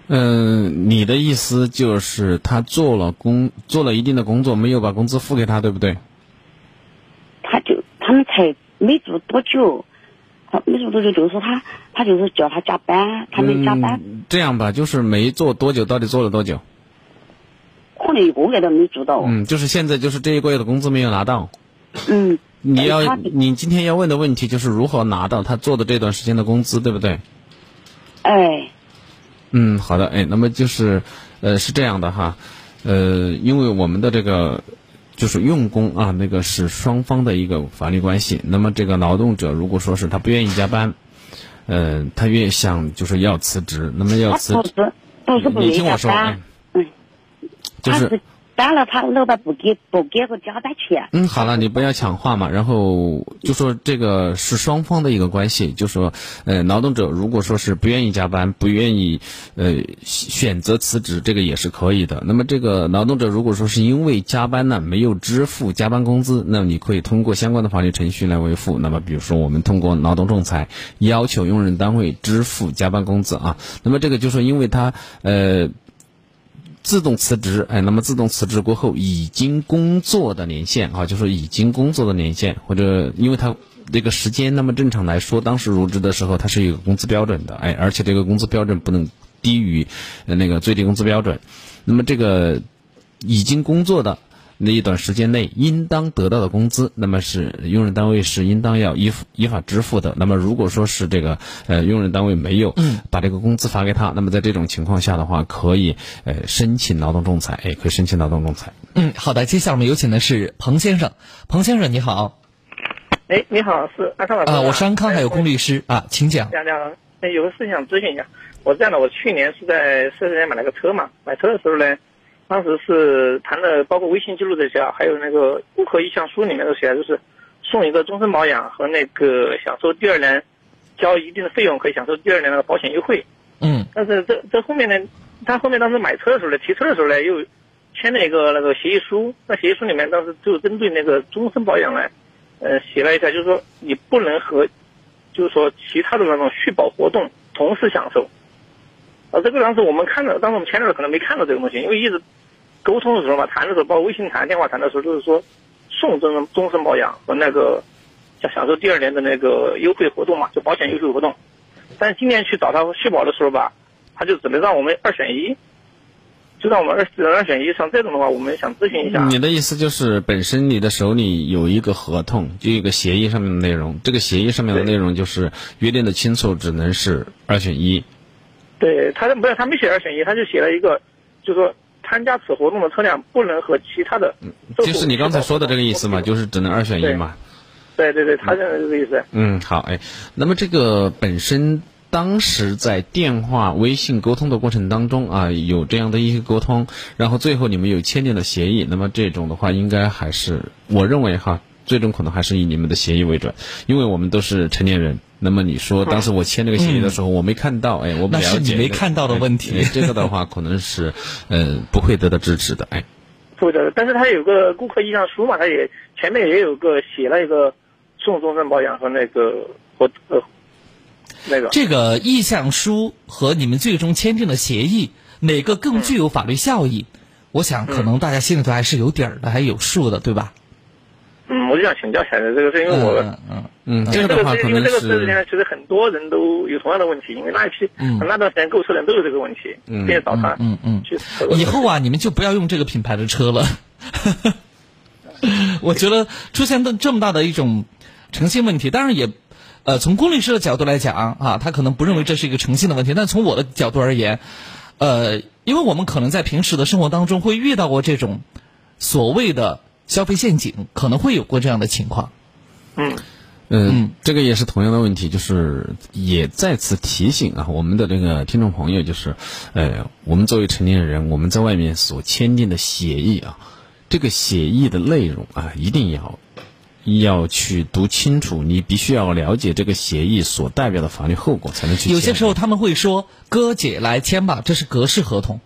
嗯，你的意思就是他做了工做了一定的工作，没有把工资付给他，对不对？他就他们才没做多久，他没做多久，就是他他就是叫他加班，他没加班。这样吧，就是没做多久，到底做了多久？可能一个月都没做到。嗯，就是现在，就是这一个月的工资没有拿到。嗯。你要，你今天要问的问题就是如何拿到他做的这段时间的工资，对不对？哎。嗯，好的，哎，那么就是，呃，是这样的哈，呃，因为我们的这个就是用工啊，那个是双方的一个法律关系。那么这个劳动者如果说是他不愿意加班，呃，他越想就是要辞职，那么要辞职，不是不你听我说，哎。就是，当了他老板不给不给我加班钱。嗯，好了，你不要抢话嘛。然后就说这个是双方的一个关系，就说，呃，劳动者如果说是不愿意加班，不愿意，呃，选择辞职，这个也是可以的。那么这个劳动者如果说是因为加班呢没有支付加班工资，那么你可以通过相关的法律程序来维护。那么比如说我们通过劳动仲裁要求用人单位支付加班工资啊。那么这个就说因为他呃。自动辞职，哎，那么自动辞职过后已经工作的年限啊，就是已经工作的年限，或者因为他这个时间，那么正常来说，当时入职的时候，他是有个工资标准的，哎，而且这个工资标准不能低于那个最低工资标准，那么这个已经工作的。那一段时间内应当得到的工资，那么是用人单位是应当要依依法支付的。那么如果说是这个呃用人单位没有把这个工资发给他，那么在这种情况下的话，可以呃申请劳动仲裁，哎，可以申请劳动仲裁。嗯，好的，接下来我们有请的是彭先生，彭先生你好。哎，你好，是安康老师。啊，我是安康，还有龚律师啊，请讲。讲讲，哎，有个事情想咨询一下。我这样的，我去年是在四 S 店买了个车嘛，买车的时候呢。当时是谈的，包括微信记录这些，还有那个顾客意向书里面都写，就是送一个终身保养和那个享受第二年交一定的费用可以享受第二年的保险优惠。嗯。但是这这后面呢，他后面当时买车的时候呢，提车的时候呢，又签了一个那个协议书。那协议书里面当时就针对那个终身保养呢，呃，写了一下，就是说你不能和，就是说其他的那种续保活动同时享受。啊，这个当时我们看到，当时我们签的时候可能没看到这个东西，因为一直。沟通的时候嘛，谈的时候，包括微信谈、电话谈的时候，都是说送终身终身保养和那个享享受第二年的那个优惠活动嘛，就保险优惠活动。但是今年去找他续保的时候吧，他就只能让我们二选一，就让我们二二选一。像这种的话，我们想咨询一下。你的意思就是，本身你的手里有一个合同，就一个协议上面的内容，这个协议上面的内容就是约定的清楚，只能是二选一。对他，没有他没写二选一，他就写了一个，就说。参加此活动的车辆不能和其他的，就是你刚才说的这个意思嘛，就是只能二选一嘛。对对对，他认为这个意思。嗯，好，哎，那么这个本身当时在电话、微信沟通的过程当中啊，有这样的一些沟通，然后最后你们有签订了协议，那么这种的话，应该还是我认为哈，最终可能还是以你们的协议为准，因为我们都是成年人。那么你说当时我签这个协议的时候，我没看到，哎，我不那是你没看到的问题哎这个的话可能是呃不会得到支持的，哎。负责的，但是他有个顾客意向书嘛，他也前面也有个写了一个送终身保养和那个和呃那个这个意向书和你们最终签订的协议，哪个更具有法律效益？我想可能大家心里头还是有底儿的，还有数的，对吧？嗯，我就想请教一下这个是因为我嗯嗯嗯，因为这个的话可能是因为这个事情是呢，其实很多人都有同样的问题，因为那一批、嗯那段时间购车人都有这个问题，嗯并且找他嗯嗯以后啊，你们就不要用这个品牌的车了。我觉得出现的这么大的一种诚信问题，当然也，呃，从龚律师的角度来讲啊，他可能不认为这是一个诚信的问题，但从我的角度而言，呃，因为我们可能在平时的生活当中会遇到过这种所谓的消费陷阱，可能会有过这样的情况。嗯嗯，这个也是同样的问题，就是也再次提醒啊，我们的这个听众朋友，就是，呃，我们作为成年人，我们在外面所签订的协议啊，这个协议的内容啊，一定要要去读清楚，你必须要了解这个协议所代表的法律后果，才能去。有些时候他们会说：“哥姐来签吧，这是格式合同，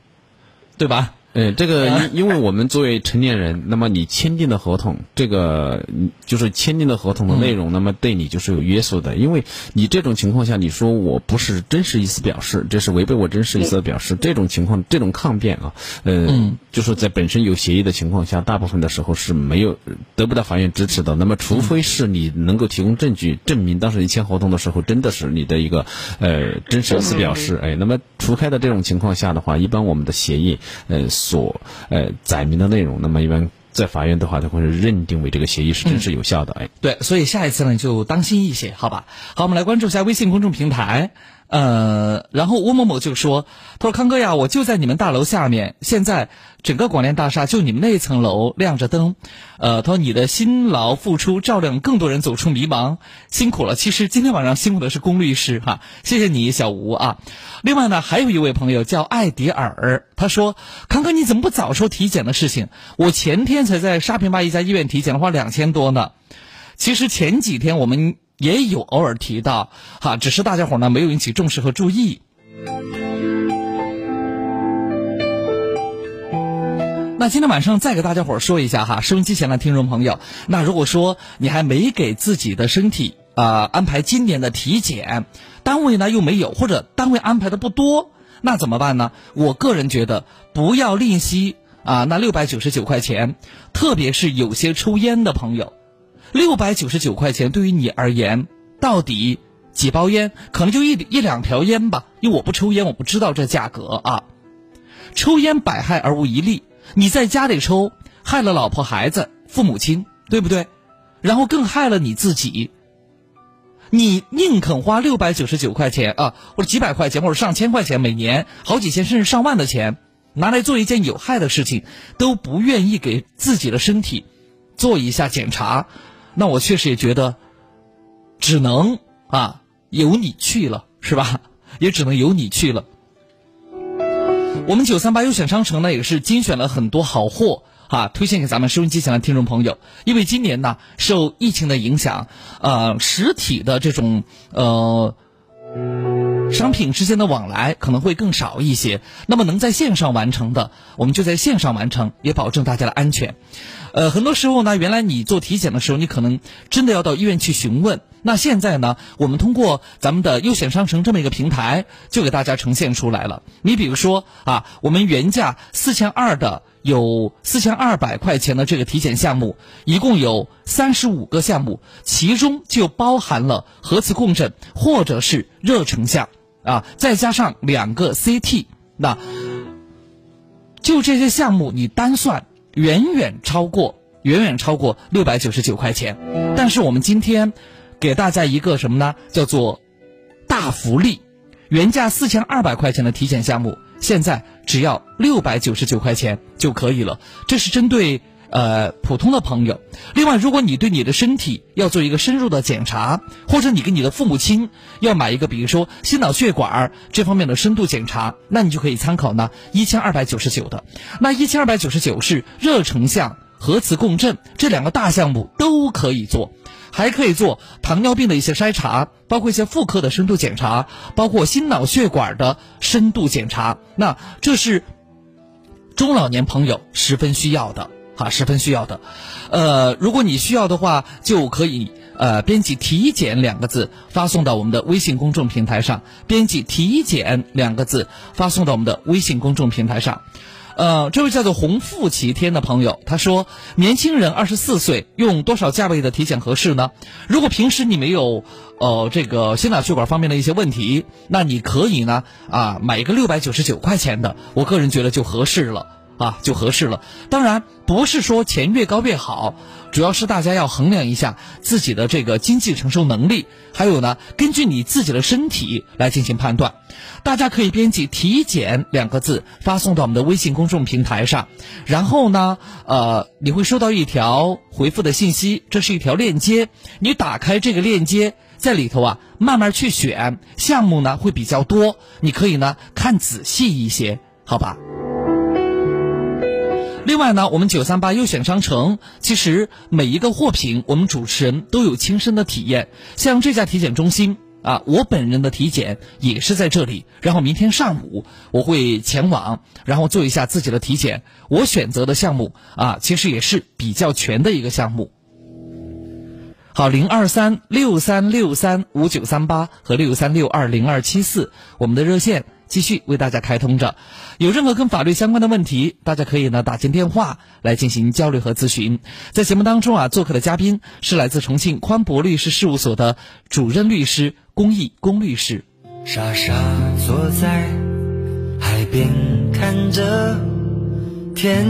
对吧？”呃，这个因因为我们作为成年人，那么你签订的合同，这个嗯就是签订的合同的内容，那么对你就是有约束的。因为你这种情况下，你说我不是真实意思表示，这是违背我真实意思的表示，这种情况，这种抗辩啊，呃，就是在本身有协议的情况下，大部分的时候是没有得不到法院支持的。那么，除非是你能够提供证据证明当时你签合同的时候真的是你的一个呃真实意思表示，哎，那么除开的这种情况下的话，一般我们的协议呃所呃载明的内容，那么一般在法院的话，它会认定为这个协议是真实有效的，哎。对，所以下一次呢就当心一些，好吧？好，我们来关注一下微信公众平台。呃，然后吴某某就说：“他说康哥呀，我就在你们大楼下面，现在整个广联大厦就你们那层楼亮着灯。呃，他说你的辛劳付出照亮更多人走出迷茫，辛苦了。其实今天晚上辛苦的是龚律师哈，谢谢你小吴啊。另外呢，还有一位朋友叫艾迪尔，他说康哥你怎么不早说体检的事情？我前天才在沙坪坝一家医院体检，花两千多呢。其实前几天我们也有偶尔提到，哈，只是大家伙呢没有引起重视和注意。那今天晚上再给大家伙儿说一下哈，收音机前的听众朋友，那如果说你还没给自己的身体啊、安排今年的体检，单位呢又没有，或者单位安排的不多，那怎么办呢？我个人觉得不要吝惜啊那六百九十九块钱，特别是有些抽烟的朋友，六百九十九块钱对于你而言，到底几包烟？可能就一一两条烟吧，因为我不抽烟，我不知道这价格啊。抽烟百害而无一利，你在家里抽，害了老婆、孩子、父母亲，对不对？然后更害了你自己。你宁肯花六百九十九块钱啊，或者几百块钱，或者上千块钱，每年好几千甚至上万的钱，拿来做一件有害的事情，都不愿意给自己的身体做一下检查，那我确实也觉得，只能啊由你去了，是吧？也只能由你去了。我们九三八优选商城呢，也是精选了很多好货啊，推荐给咱们收音机前的听众朋友。因为今年呢，受疫情的影响，呃，实体的这种呃商品之间的往来可能会更少一些。那么能在线上完成的，我们就在线上完成，也保证大家的安全。呃，很多时候呢，原来你做体检的时候，你可能真的要到医院去询问。那现在呢，我们通过咱们的优选商城这么一个平台，就给大家呈现出来了。你比如说啊，我们原价四千二的有四千二百块钱的这个体检项目，一共有三十五个项目，其中就包含了核磁共振或者是热成像啊，再加上两个 CT，那就这些项目你单算。远远超过，远远超过六百九十九块钱。但是我们今天给大家一个什么呢？叫做大福利，原价四千二百块钱的体检项目，现在只要六百九十九块钱就可以了。这是针对呃普通的朋友。另外，如果你对你的身体要做一个深入的检查，或者你跟你的父母亲要买一个，比如说心脑血管这方面的深度检查，那你就可以参考呢一千二百九十九的。那一千二百九十九是热成像。核磁共振这两个大项目都可以做，还可以做糖尿病的一些筛查，包括一些妇科的深度检查，包括心脑血管的深度检查。那这是中老年朋友十分需要的。啊，十分需要的，呃，如果你需要的话，就可以呃编辑“体检”两个字发送到我们的微信公众平台上，编辑“体检”两个字发送到我们的微信公众平台上。呃，这位叫做红富齐天的朋友，他说：年轻人二十四岁，用多少价位的体检合适呢？如果平时你没有呃这个心脑血管方面的一些问题，那你可以呢啊买一个六百九十九块钱的，我个人觉得就合适了。啊，就合适了。当然，不是说钱越高越好，主要是大家要衡量一下自己的这个经济承受能力，还有呢，根据你自己的身体来进行判断。大家可以编辑“体检”两个字发送到我们的微信公众平台上，然后呢，呃，你会收到一条回复的信息，这是一条链接，你打开这个链接，在里头啊，慢慢去选项目呢，会比较多，你可以呢看仔细一些，好吧？另外呢，我们九三八优选商城，其实每一个货品，我们主持人都有亲身的体验。像这家体检中心啊，我本人的体检也是在这里。然后明天上午我会前往，然后做一下自己的体检。我选择的项目啊，其实也是比较全的一个项目。好，零二三六三六三五九三八和六三六二零二七四，我们的热线。继续为大家开通着，有任何跟法律相关的问题，大家可以呢打进电话来进行交流和咨询。在节目当中啊，做客的嘉宾是来自重庆宽博律师事务所的主任律师龚毅龚律师。傻傻坐在海边看着天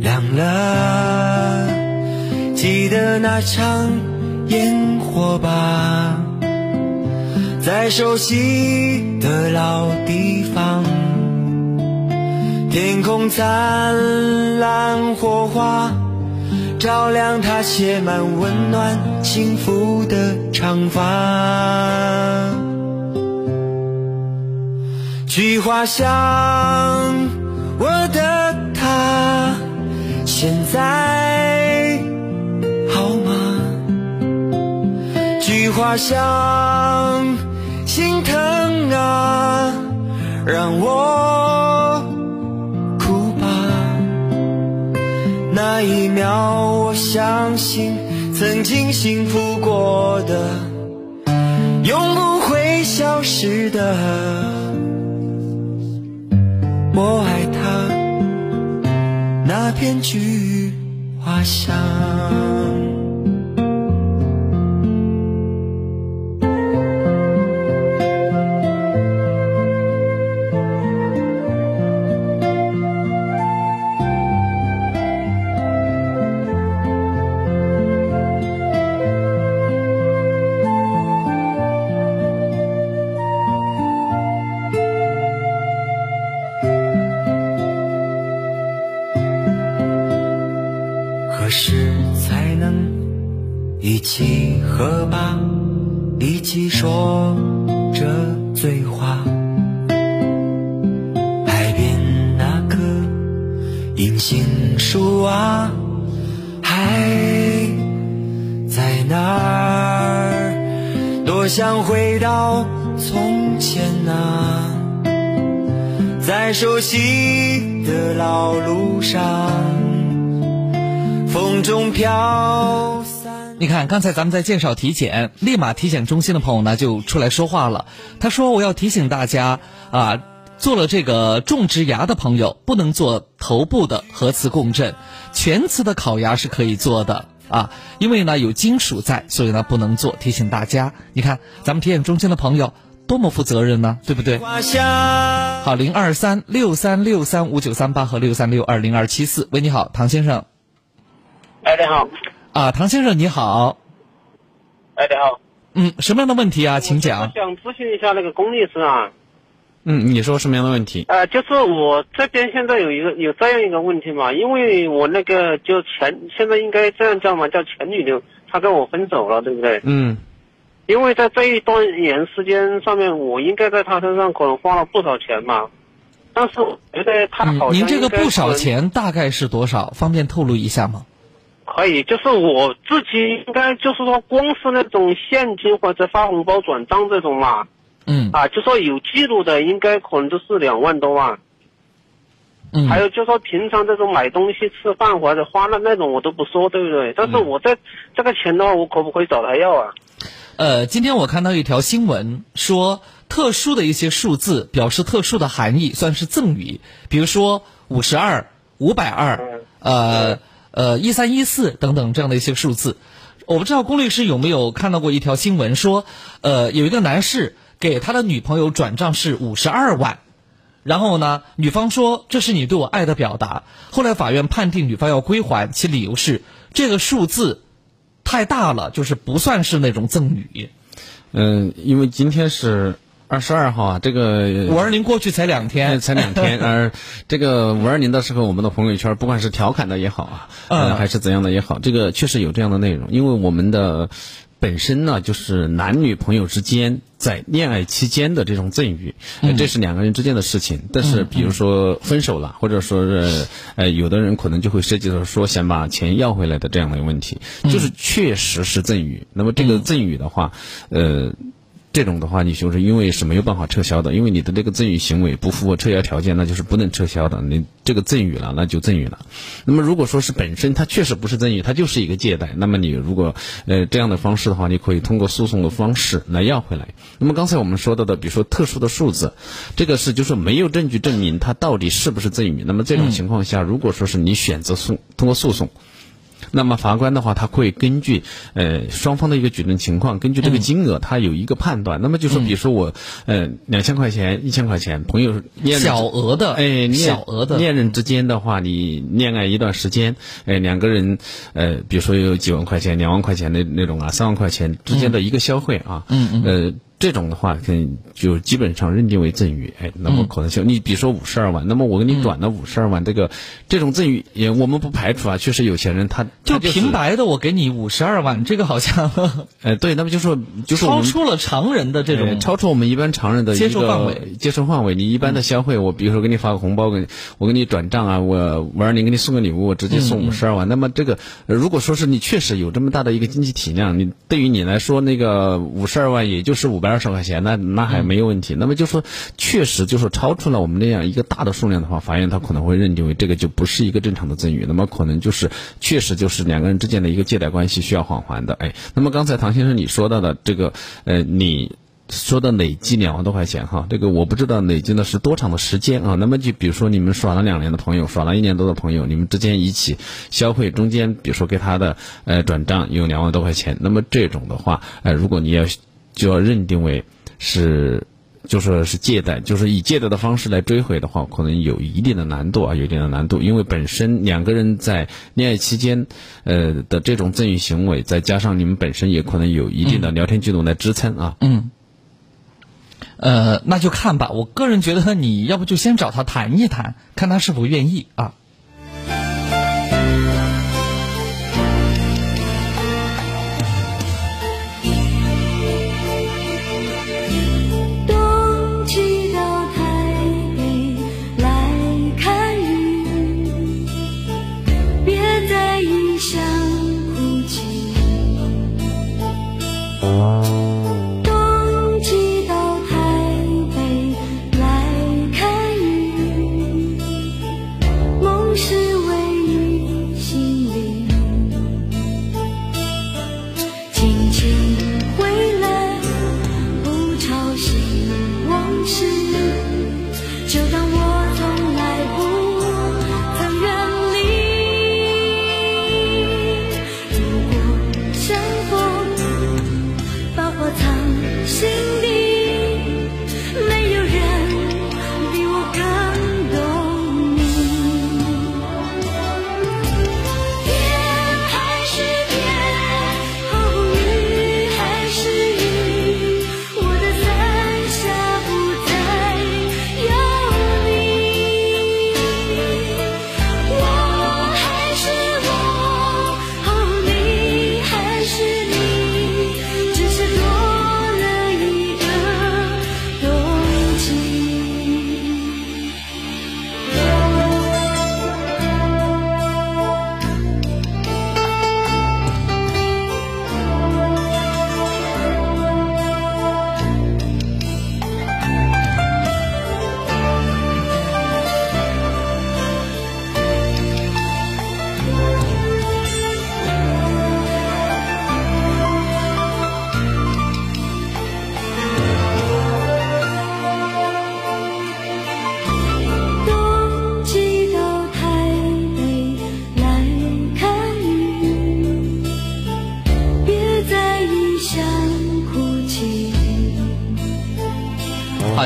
亮了，记得那场烟火吧。在熟悉的老地方，天空灿烂火花，照亮她写满温暖幸福的长发。菊花香，我的他，现在好吗？菊花香。心疼啊，让我哭吧。那一秒，我相信曾经幸福过的，永不会消失的。我爱他，那片菊花香。看，刚才咱们在介绍体检，立马体检中心的朋友呢就出来说话了。他说：“我要提醒大家啊，做了这个种植牙的朋友，不能做头部的核磁共振，全瓷的烤牙是可以做的。”啊，因为呢有金属在，所以呢不能做。提醒大家，你看咱们体检中心的朋友多么负责任呢，对不对？好，零二三六三六三五九三八和六三六二零二七四。喂，你好，唐先生。哎，你好。啊，唐先生你好。哎，你好。嗯，什么样的问题啊？请讲。我想咨询一下那个龚律师啊。嗯，你说什么样的问题？呃，就是我这边现在有一个有这样一个问题嘛，因为我那个就前现在应该这样叫嘛，叫前女友，她跟我分手了，对不对？嗯。因为在这一段年时间上面，我应该在她身上可能花了不少钱嘛。但是我觉得他嗯好像您这个不少钱大概是多少？方便透露一下吗？可以，就是我自己应该就是说，光是那种现金或者发红包转账这种嘛，嗯啊，就说有记录的，应该可能就是两万多万。嗯还有就说平常这种买东西、吃饭或者花的那种我都不说，对不对？但是我这、这个钱的话，我可不可以找他要啊？呃，今天我看到一条新闻说，特殊的一些数字表示特殊的含义，算是赠与，比如说五十二、五百二，呃呃一三一四等等这样的一些数字。我不知道龚律师有没有看到过一条新闻说，呃，有一个男士给他的女朋友转账是五十二万。然后呢，女方说这是你对我爱的表达。后来法院判定女方要归还，其理由是这个数字太大了，就是不算是那种赠与。嗯，因为今天是二十二号啊，这个五二零过去才两天，才两天，而这个五二零的时候，我们的朋友圈不管是调侃的也好啊，还是怎样的也好，这个确实有这样的内容，因为我们的本身呢，就是男女朋友之间在恋爱期间的这种赠与，这是两个人之间的事情。但是比如说分手了，或者说是呃，有的人可能就会涉及到说想把钱要回来的这样的问题，就是确实是赠与。那么这个赠与的话，呃。这种的话，你就是因为是没有办法撤销的，因为你的这个赠与行为不符合撤销条件，那就是不能撤销的。你这个赠与了，那就赠与了。那么如果说是本身它确实不是赠与，它就是一个借贷，那么你如果呃这样的方式的话，你可以通过诉讼的方式来要回来。那么刚才我们说到的，比如说特殊的数字，这个是就是没有证据证明它到底是不是赠与。那么这种情况下，如果说是你选择诉通过诉讼。那么法官的话，他会根据呃双方的一个举证情况，根据这个金额，他有一个判断。那么就说，比如说我呃两千块钱、一千块钱，朋友小额的哎，恋小额的恋人之间的话，你恋爱一段时间，哎，两个人呃，比如说有几万块钱、两万块钱的那种啊，三万块钱之间的一个消费啊，嗯嗯呃。这种的话，可能就基本上认定为赠与，哎，那嗯么可能性，你比如说五十二万，那么我给你转了五十二万，这个这种赠与也我们不排除啊，确实有钱人他就平白的我给你五十二万，这个好像 哎，对，那么就说就是超出了常人的这种呃超出我们一般常人的接受范围。接受范围，你一般的消费，我比如说给你发个红包，给我给你转账啊，我五二零给你送个礼物，我直接送五十二万。那么这个，呃如果说是你确实有这么大的一个经济体量，你对于你来说，那个五十二万也就是五百二十块钱，那那还没有问题。那么就说确实就是超出了我们那样一个大的数量的话，法院他可能会认定为这个就不是一个正常的赠与，那么可能就是确实就是两个人之间的一个借贷关系需要返还的。哎，那么刚才唐先生你说到的这个，呃，你。说的累计两万多块钱哈，这个我不知道累计的是多长的时间啊。那么就比如说你们耍了两年的朋友，耍了一年多的朋友，你们之间一起消费，中间比如说给他的呃转账有两万多块钱，那么这种的话，呃，如果你要就要认定为是。就说是借贷，就是以借贷的方式来追回的话，可能有一定的难度啊，有一定的难度，因为本身两个人在恋爱期间，呃的这种赠与行为，再加上你们本身也可能有一定的聊天记录来支撑啊。嗯，呃，那就看吧。我个人觉得，你要不就先找他谈一谈，看他是否愿意啊。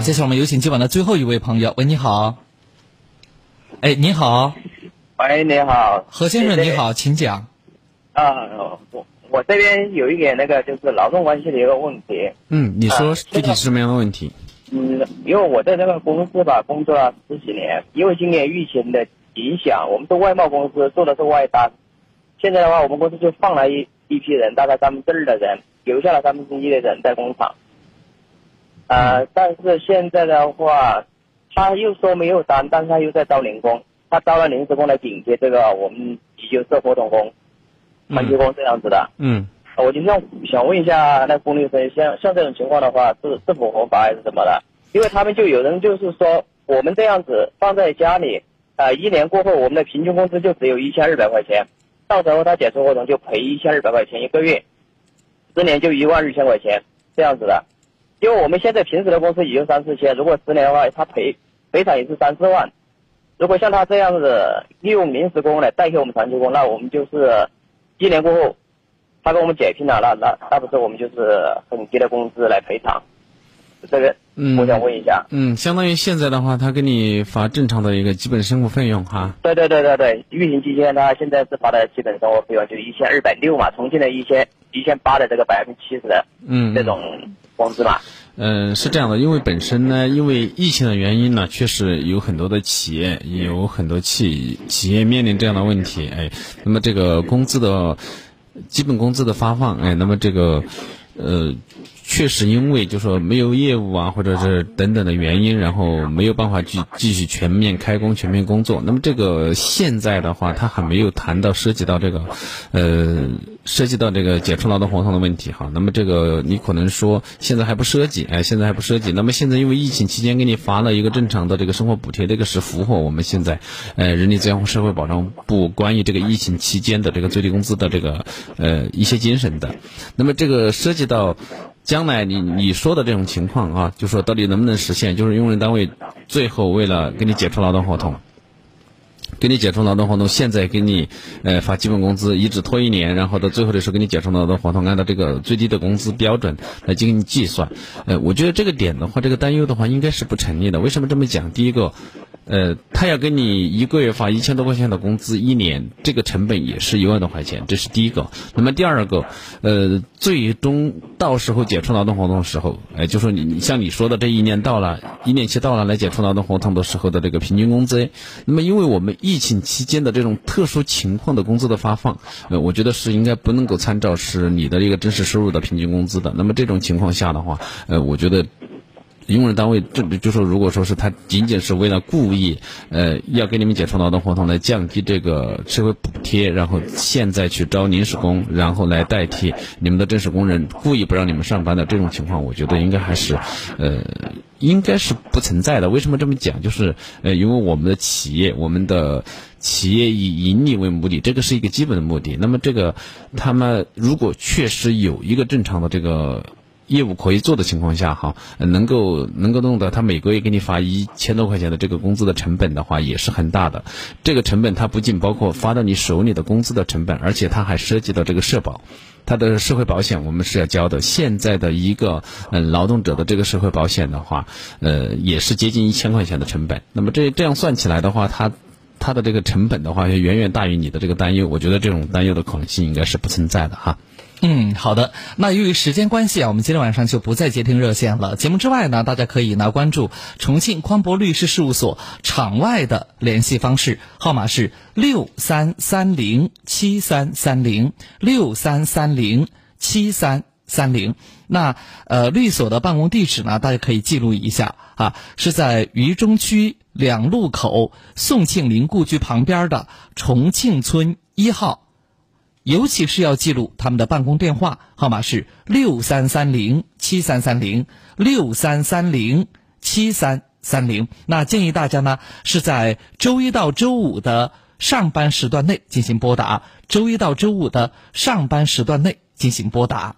接下来我们有请今晚的最后一位朋友。喂，你好。哎，你好，喂，你好，何先生，你好，请讲。啊，我我这边有一点那个就是劳动关系的一个问题。嗯，你说具体是什么样的问题？嗯，因为我在那个公司吧工作了十几年，因为今年疫情的影响，我们是外贸公司，做的是外单。现在的话，我们公司就放了一一批人，大概三分之二的人，留下了三分之一的人在工厂。呃，但是现在的话，他又说没有单，但是他又在招零工，他招了临时工来顶接这个我们急救社合同工、长期工这样子的。嗯，我今天想问一下，那龚律师，像像这种情况的话，是是否合法还是什么的？因为他们就有人就是说，我们这样子放在家里，呃，一年过后，我们的平均工资就只有一千二百块钱，到时候他解除合同就赔一千二百块钱一个月，十年就一万二千块钱这样子的。因为我们现在平时的工资也就三四千，如果十年的话，他赔赔偿也是三四万。如果像他这样子利用临时工来代替我们长期工，那我们就是一年过后，他跟我们解聘了，那那那不是我们就是很低的工资来赔偿？这个嗯，我想问一下。嗯，相当于现在的话，他给你发正常的一个基本生活费用哈。对对对对对，运行期间他现在是发的基本生活费用就一千二百六嘛，重庆的一千一千八的这个百分之七十的嗯这种工资吧。嗯，是这样的，因为本身呢，因为疫情的原因呢，确实有很多的企业，有很多企企业面临这样的问题，哎，那么这个工资的基本工资的发放，哎，那么这个呃，确实因为就说没有业务啊，或者是等等的原因，然后没有办法继继续全面开工、全面工作。那么这个现在的话，他还没有谈到涉及到这个，呃，涉及到这个解除劳动合同的问题哈。那么这个你可能说现在还不涉及，哎，现在还不涉及。那么现在因为疫情期间给你发了一个正常的这个生活补贴，这个是符合我们现在呃人力资源和社会保障部关于这个疫情期间的这个最低工资的这个呃一些精神的。那么这个涉及到。将来你你说的这种情况啊，就说到底能不能实现？就是用人单位最后为了给你解除劳动合同，给你解除劳动合同，现在给你呃发基本工资，一直拖一年，然后到最后的时候给你解除劳动合同，按照这个最低的工资标准来进行计算。呃，我觉得这个点的话，这个担忧的话应该是不成立的。为什么这么讲？第一个。呃，他要给你一个月发一千多块钱的工资，一年这个成本也是一万多块钱，这是第一个。那么第二个，呃，最终到时候解除劳动合同的时候，哎，就说你你像你说的这一年到了，一年期到了来解除劳动合同的时候的这个平均工资，那么因为我们一疫情期间的这种特殊情况的工资的发放，呃，我觉得是应该不能够参照是你的一个真实收入的平均工资的。那么这种情况下的话，呃，我觉得。用人单位这就说，如果说是他仅仅是为了故意，呃，要给你们解除劳动合同来降低这个社会补贴，然后现在去招临时工，然后来代替你们的正式工人，故意不让你们上班的这种情况，我觉得应该还是，呃，应该是不存在的。为什么这么讲？就是呃，因为我们的企业，我们的企业以盈利为目的，这个是一个基本的目的。那么这个他们如果确实有一个正常的这个。业务可以做的情况下，哈，能够能够弄到他每个月给你发一千多块钱的这个工资的成本的话，也是很大的。这个成本它不仅包括发到你手里的工资的成本，而且它还涉及到这个社保，它的社会保险我们是要交的。现在的一个嗯劳动者的这个社会保险的话，呃，也是接近一千块钱的成本。那么这这样算起来的话，它它的这个成本的话，要远远大于你的这个担忧。我觉得这种担忧的可能性应该是不存在的哈。嗯，好的。那由于时间关系啊，我们今天晚上就不再接听热线了。节目之外呢，大家可以呢关注重庆宽博律师事务所场外的联系方式，号码是六三三零七三三零六三三零七三三零。那呃，律所的办公地址呢，大家可以记录一下啊，是在渝中区两路口宋庆龄故居旁边的重庆村一号。尤其是要记录他们的办公电话号码是六三三零七三三零六三三零七三三零。那建议大家呢是在周一到周五的上班时段内进行拨打，周一到周五的上班时段内进行拨打。